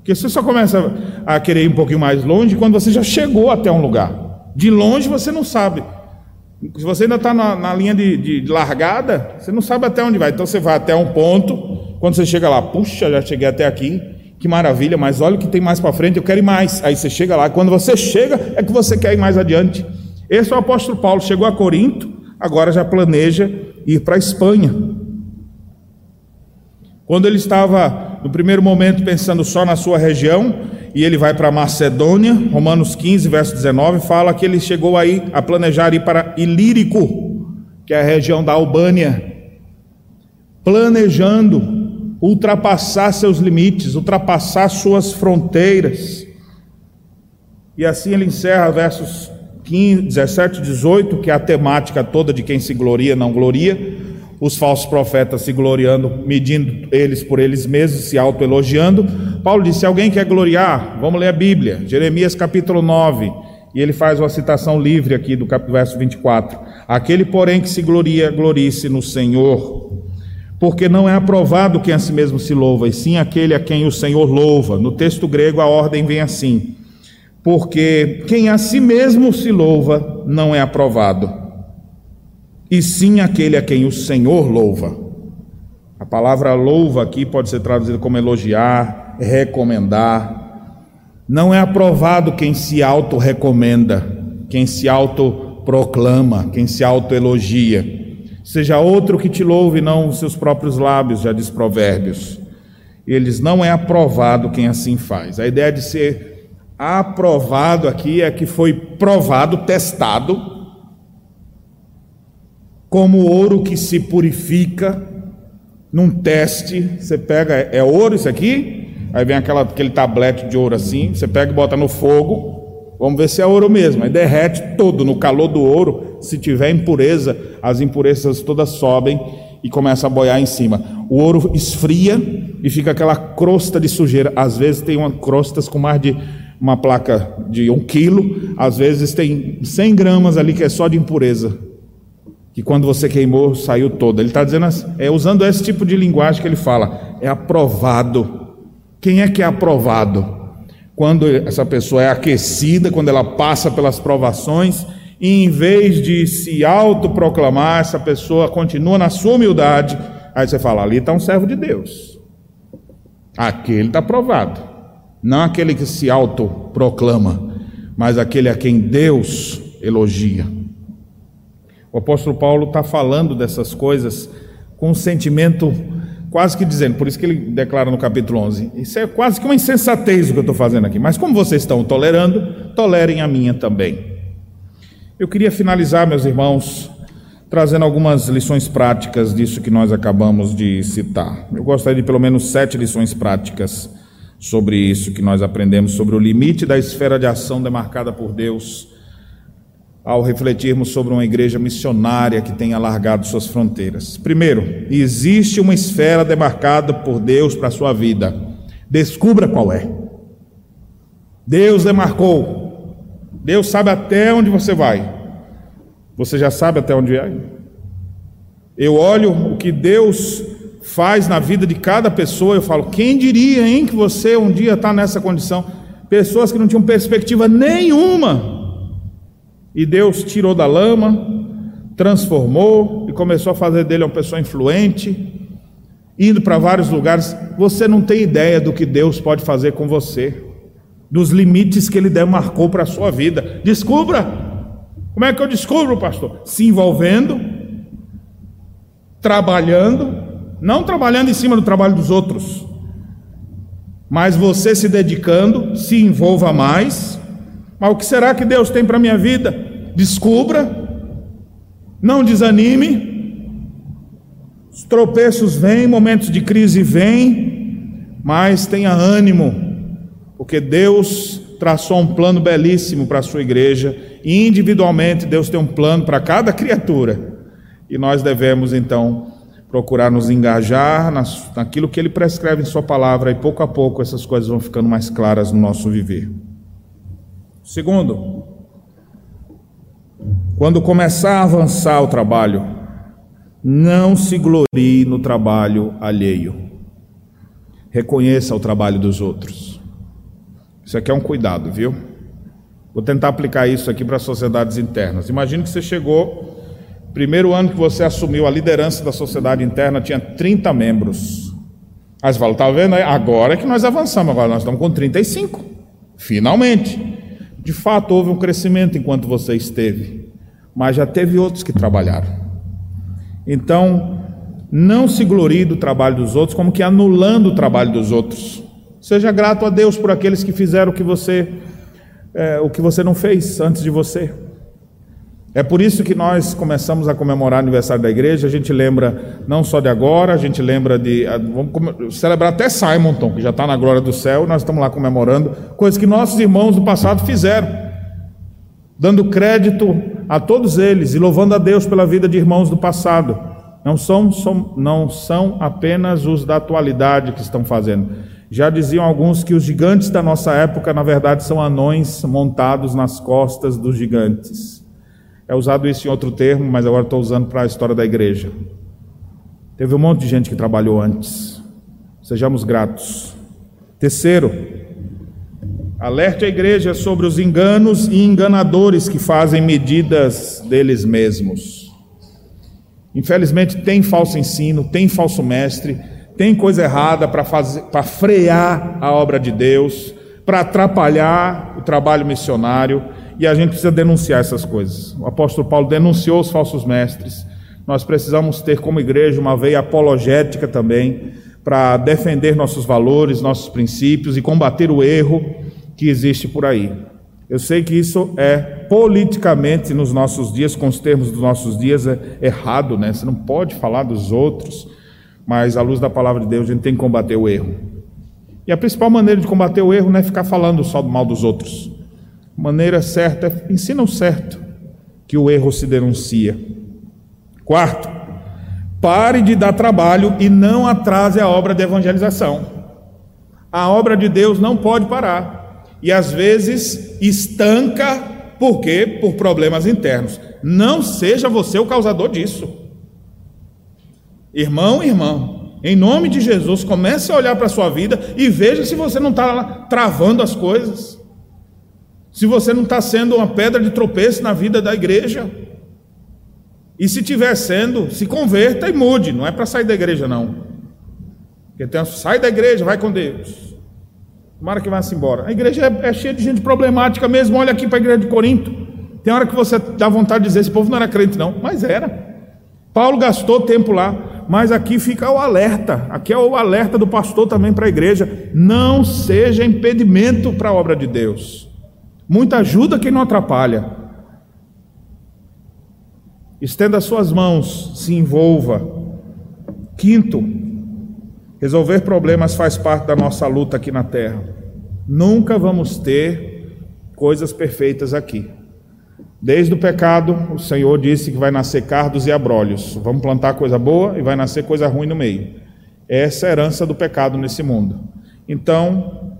Porque você só começa a querer ir um pouquinho mais longe quando você já chegou até um lugar. De longe você não sabe. Se você ainda está na, na, linha de, de, de, largada, você não sabe até onde vai. Então você vai até um ponto, quando você chega lá, puxa, já cheguei até aqui, que maravilha, mas olha o que tem mais para frente, eu quero ir mais. Aí você chega lá, quando você chega, é que você quer ir mais adiante. Esse é o apóstolo Paulo, chegou a Corinto, agora já planeja ir para a Espanha. Quando ele estava, no primeiro momento, pensando só na sua região, e ele vai para Macedônia, Romanos 15, verso 19, fala que ele chegou aí a planejar ir para Ilírico, que é a região da Albânia, planejando ultrapassar seus limites, ultrapassar suas fronteiras. E assim ele encerra versos 15, 17 e 18, que é a temática toda de quem se gloria não gloria, os falsos profetas se gloriando, medindo eles por eles mesmos, se autoelogiando. Paulo disse: se alguém quer gloriar, vamos ler a Bíblia, Jeremias capítulo 9, e ele faz uma citação livre aqui do verso 24: Aquele, porém, que se gloria, glorie-se no Senhor, porque não é aprovado quem a si mesmo se louva, e sim aquele a quem o Senhor louva. No texto grego a ordem vem assim: porque quem a si mesmo se louva não é aprovado, e sim aquele a quem o Senhor louva. A palavra louva aqui pode ser traduzida como elogiar, recomendar. Não é aprovado quem se auto-recomenda, quem se auto-proclama, quem se auto-elogia. Seja outro que te louve, não os seus próprios lábios, já diz Provérbios. Eles não é aprovado quem assim faz. A ideia de ser Aprovado aqui é que foi provado, testado, como ouro que se purifica num teste. Você pega, é ouro isso aqui? Aí vem aquela, aquele tablete de ouro assim, você pega e bota no fogo, vamos ver se é ouro mesmo. Aí derrete todo no calor do ouro. Se tiver impureza, as impurezas todas sobem e começa a boiar em cima. O ouro esfria e fica aquela crosta de sujeira. Às vezes tem uma crostas com mais de uma placa de um quilo, às vezes tem 100 gramas ali que é só de impureza, que quando você queimou saiu toda. Ele está dizendo, é usando esse tipo de linguagem que ele fala, é aprovado. Quem é que é aprovado? Quando essa pessoa é aquecida, quando ela passa pelas provações, e em vez de se autoproclamar, essa pessoa continua na sua humildade, aí você fala, ali está um servo de Deus. Aquele está aprovado não aquele que se autoproclama, mas aquele a quem Deus elogia. O apóstolo Paulo está falando dessas coisas com um sentimento quase que dizendo, por isso que ele declara no capítulo 11: Isso é quase que uma insensatez o que eu estou fazendo aqui, mas como vocês estão tolerando, tolerem a minha também. Eu queria finalizar, meus irmãos, trazendo algumas lições práticas disso que nós acabamos de citar. Eu gostaria de pelo menos sete lições práticas sobre isso que nós aprendemos sobre o limite da esfera de ação demarcada por Deus ao refletirmos sobre uma igreja missionária que tem alargado suas fronteiras. Primeiro, existe uma esfera demarcada por Deus para a sua vida. Descubra qual é. Deus demarcou. Deus sabe até onde você vai. Você já sabe até onde vai? Eu olho o que Deus faz na vida de cada pessoa. Eu falo, quem diria, hein, que você um dia está nessa condição? Pessoas que não tinham perspectiva nenhuma. E Deus tirou da lama, transformou e começou a fazer dele uma pessoa influente, indo para vários lugares. Você não tem ideia do que Deus pode fazer com você, dos limites que Ele demarcou para a sua vida. Descubra. Como é que eu descubro, pastor? Se envolvendo, trabalhando, não trabalhando em cima do trabalho dos outros, mas você se dedicando, se envolva mais. Mas o que será que Deus tem para minha vida? Descubra, não desanime. Os tropeços vêm, momentos de crise vêm, mas tenha ânimo, porque Deus traçou um plano belíssimo para a sua igreja, e individualmente Deus tem um plano para cada criatura, e nós devemos então procurar nos engajar naquilo que Ele prescreve em Sua palavra, e pouco a pouco essas coisas vão ficando mais claras no nosso viver. Segundo, quando começar a avançar o trabalho, não se glorie no trabalho alheio. Reconheça o trabalho dos outros. Isso aqui é um cuidado, viu? Vou tentar aplicar isso aqui para sociedades internas. Imagine que você chegou Primeiro ano que você assumiu a liderança da sociedade interna, tinha 30 membros. Aí você fala, tá vendo? Agora é que nós avançamos, agora nós estamos com 35. Finalmente. De fato, houve um crescimento enquanto você esteve, mas já teve outros que trabalharam. Então, não se glorie do trabalho dos outros, como que anulando o trabalho dos outros. Seja grato a Deus por aqueles que fizeram o que você, é, o que você não fez antes de você. É por isso que nós começamos a comemorar o aniversário da igreja. A gente lembra não só de agora, a gente lembra de. Vamos celebrar até Simonton, que já está na glória do céu, nós estamos lá comemorando coisas que nossos irmãos do passado fizeram, dando crédito a todos eles e louvando a Deus pela vida de irmãos do passado. Não são, são, não são apenas os da atualidade que estão fazendo. Já diziam alguns que os gigantes da nossa época, na verdade, são anões montados nas costas dos gigantes. É usado isso em outro termo, mas agora estou usando para a história da igreja. Teve um monte de gente que trabalhou antes. Sejamos gratos. Terceiro, alerte a igreja sobre os enganos e enganadores que fazem medidas deles mesmos. Infelizmente, tem falso ensino, tem falso mestre, tem coisa errada para frear a obra de Deus, para atrapalhar o trabalho missionário e a gente precisa denunciar essas coisas. O apóstolo Paulo denunciou os falsos mestres. Nós precisamos ter como igreja uma veia apologética também para defender nossos valores, nossos princípios e combater o erro que existe por aí. Eu sei que isso é politicamente nos nossos dias, com os termos dos nossos dias, é errado, né? Você não pode falar dos outros, mas à luz da palavra de Deus a gente tem que combater o erro. E a principal maneira de combater o erro não é ficar falando só do mal dos outros maneira certa, ensina o certo, que o erro se denuncia. Quarto, pare de dar trabalho e não atrase a obra de evangelização. A obra de Deus não pode parar. E às vezes estanca, por quê? Por problemas internos. Não seja você o causador disso. Irmão, irmão, em nome de Jesus, comece a olhar para a sua vida e veja se você não está travando as coisas se você não está sendo uma pedra de tropeço na vida da igreja. E se estiver sendo, se converta e mude, não é para sair da igreja, não. Porque tem, sai da igreja, vai com Deus. Tomara que vá-se embora. A igreja é, é, cheia de gente problemática mesmo. Olha aqui para a igreja de Corinto. Tem hora que você dá vontade de dizer: esse povo não era crente, não. Mas era. Paulo gastou tempo lá. Mas aqui fica o alerta. Aqui é o alerta do pastor também para a igreja. Não seja impedimento para a obra de Deus. Muita ajuda quem não atrapalha. Estenda suas mãos, se envolva. Quinto, resolver problemas faz parte da nossa luta aqui na terra. Nunca vamos ter coisas perfeitas aqui. Desde o pecado, o Senhor disse que vai nascer cardos e abrolhos. Vamos plantar coisa boa e vai nascer coisa ruim no meio. Essa é a herança do pecado nesse mundo. Então,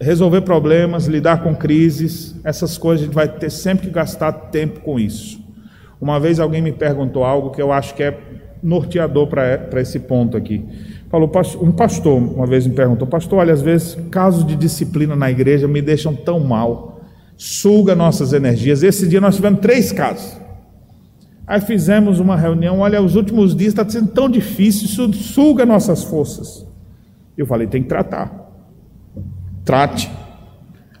resolver problemas, lidar com crises, essas coisas a gente vai ter sempre que gastar tempo com isso. Uma vez alguém me perguntou algo que eu acho que é norteador para esse ponto aqui. Falou, um pastor uma vez me perguntou, pastor, olha, às vezes casos de disciplina na igreja me deixam tão mal, suga nossas energias. Esse dia nós tivemos três casos. Aí fizemos uma reunião, olha, os últimos dias está sendo tão difícil, isso suga nossas forças. Eu falei, tem que tratar. Trate.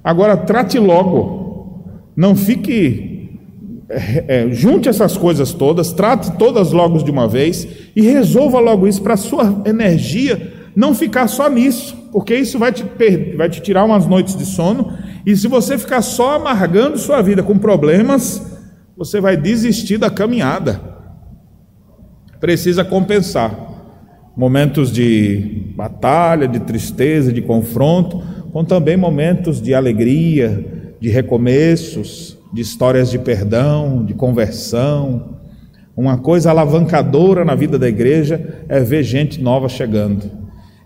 Agora, trate logo. Não fique. É, é, junte essas coisas todas, trate todas logo de uma vez e resolva logo isso para a sua energia não ficar só nisso, porque isso vai te, vai te tirar umas noites de sono. E se você ficar só amargando sua vida com problemas, você vai desistir da caminhada. Precisa compensar momentos de batalha, de tristeza, de confronto com também momentos de alegria, de recomeços, de histórias de perdão, de conversão. Uma coisa alavancadora na vida da igreja é ver gente nova chegando,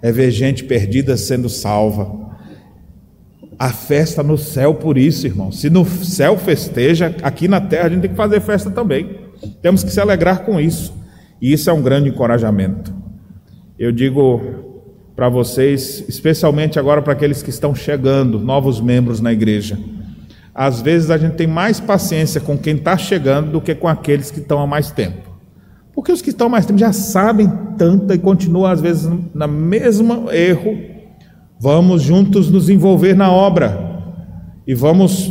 é ver gente perdida sendo salva. A festa no céu por isso, irmão. Se no céu festeja, aqui na terra a gente tem que fazer festa também. Temos que se alegrar com isso. E isso é um grande encorajamento. Eu digo para vocês, especialmente agora para aqueles que estão chegando, novos membros na igreja. Às vezes a gente tem mais paciência com quem está chegando do que com aqueles que estão há mais tempo. Porque os que estão há mais tempo já sabem tanto e continuam, às vezes, no mesmo erro. Vamos juntos nos envolver na obra e vamos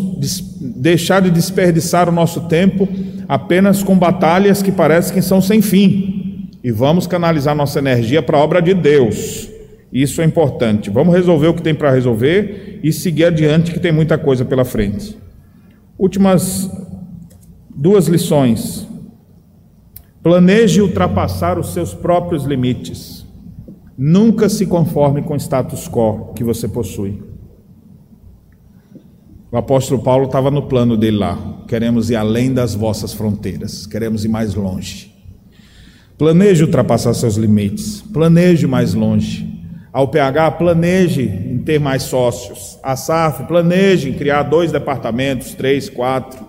deixar de desperdiçar o nosso tempo apenas com batalhas que parecem que são sem fim. E vamos canalizar nossa energia para a obra de Deus. Isso é importante. Vamos resolver o que tem para resolver e seguir adiante, que tem muita coisa pela frente. Últimas Duas lições. Planeje ultrapassar os seus próprios limites. Nunca se conforme com o status quo que você possui. O apóstolo Paulo estava no plano dele lá. Queremos ir além das vossas fronteiras, queremos ir mais longe. Planeje ultrapassar seus limites, planeje mais longe. Ao PH, planeje em ter mais sócios. A SAF, planeje em criar dois departamentos, três, quatro.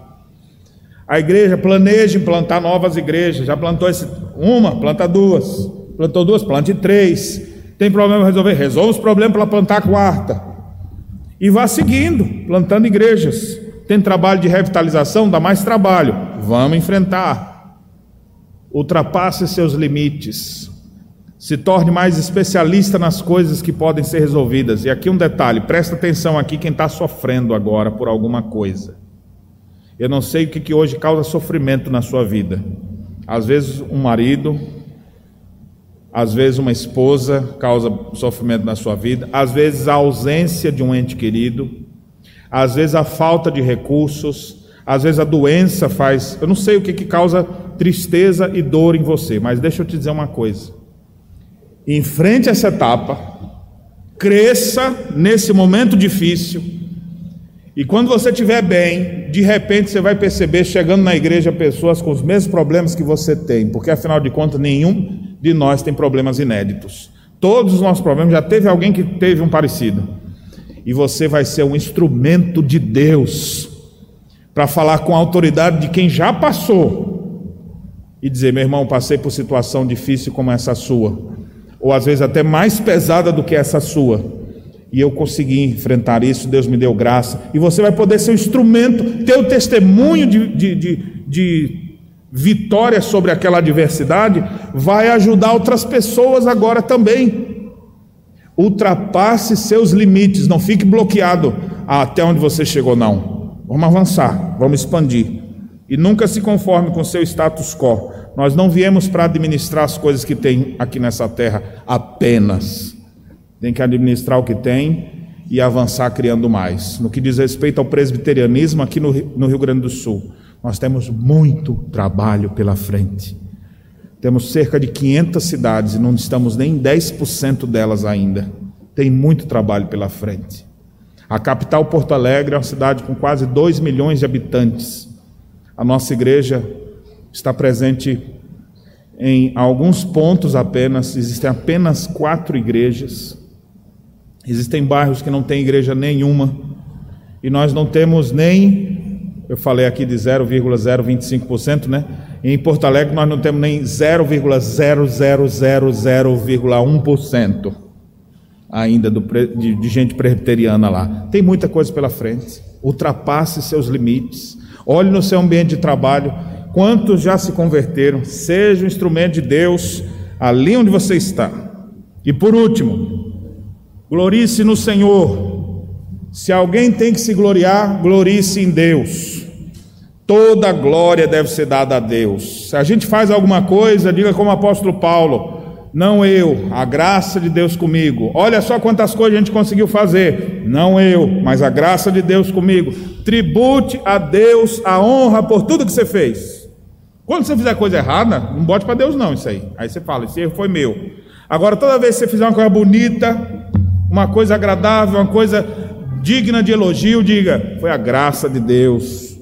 A igreja, planeje em plantar novas igrejas. Já plantou esse, uma, planta duas. Plantou duas, plante três. Tem problema resolver? Resolva os problemas para plantar a quarta. E vá seguindo, plantando igrejas. Tem trabalho de revitalização? Dá mais trabalho. Vamos enfrentar. Ultrapasse seus limites. Se torne mais especialista nas coisas que podem ser resolvidas. E aqui um detalhe: presta atenção aqui quem está sofrendo agora por alguma coisa. Eu não sei o que, que hoje causa sofrimento na sua vida. Às vezes, um marido, às vezes, uma esposa causa sofrimento na sua vida, às vezes, a ausência de um ente querido, às vezes, a falta de recursos, às vezes, a doença faz. Eu não sei o que, que causa tristeza e dor em você, mas deixa eu te dizer uma coisa. Enfrente essa etapa, cresça nesse momento difícil, e quando você estiver bem, de repente você vai perceber chegando na igreja pessoas com os mesmos problemas que você tem, porque afinal de contas nenhum de nós tem problemas inéditos. Todos os nossos problemas, já teve alguém que teve um parecido. E você vai ser um instrumento de Deus para falar com a autoridade de quem já passou e dizer: meu irmão, passei por situação difícil como essa sua, ou às vezes até mais pesada do que essa sua, e eu consegui enfrentar isso, Deus me deu graça, e você vai poder ser um instrumento, ter o testemunho de, de, de, de vitória sobre aquela adversidade, vai ajudar outras pessoas agora também. Ultrapasse seus limites, não fique bloqueado até onde você chegou, não. Vamos avançar, vamos expandir. E nunca se conforme com seu status quo. Nós não viemos para administrar as coisas que tem aqui nessa terra apenas. Tem que administrar o que tem e avançar criando mais. No que diz respeito ao presbiterianismo aqui no Rio Grande do Sul, nós temos muito trabalho pela frente. Temos cerca de 500 cidades e não estamos nem em 10% delas ainda. Tem muito trabalho pela frente. A capital Porto Alegre é uma cidade com quase 2 milhões de habitantes. A nossa igreja está presente em alguns pontos apenas, existem apenas quatro igrejas. Existem bairros que não têm igreja nenhuma, e nós não temos nem eu falei aqui de 0,025%, né? Em Porto Alegre nós não temos nem 0,0000,1% ainda do, de, de gente presbiteriana lá. Tem muita coisa pela frente. Ultrapasse seus limites. Olhe no seu ambiente de trabalho. Quantos já se converteram? Seja um instrumento de Deus ali onde você está. E por último, glorie-se no Senhor se alguém tem que se gloriar, glorie-se em Deus. Toda glória deve ser dada a Deus. Se a gente faz alguma coisa, diga como o apóstolo Paulo: não eu, a graça de Deus comigo. Olha só quantas coisas a gente conseguiu fazer. Não eu, mas a graça de Deus comigo. Tribute a Deus a honra por tudo que você fez. Quando você fizer coisa errada, não bote para Deus não isso aí. Aí você fala, esse erro foi meu. Agora toda vez que você fizer uma coisa bonita, uma coisa agradável, uma coisa digna de elogio, diga: Foi a graça de Deus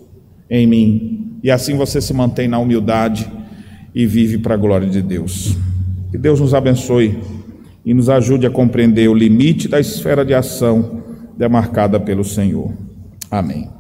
em mim. E assim você se mantém na humildade e vive para a glória de Deus. Que Deus nos abençoe e nos ajude a compreender o limite da esfera de ação demarcada pelo Senhor. Amém.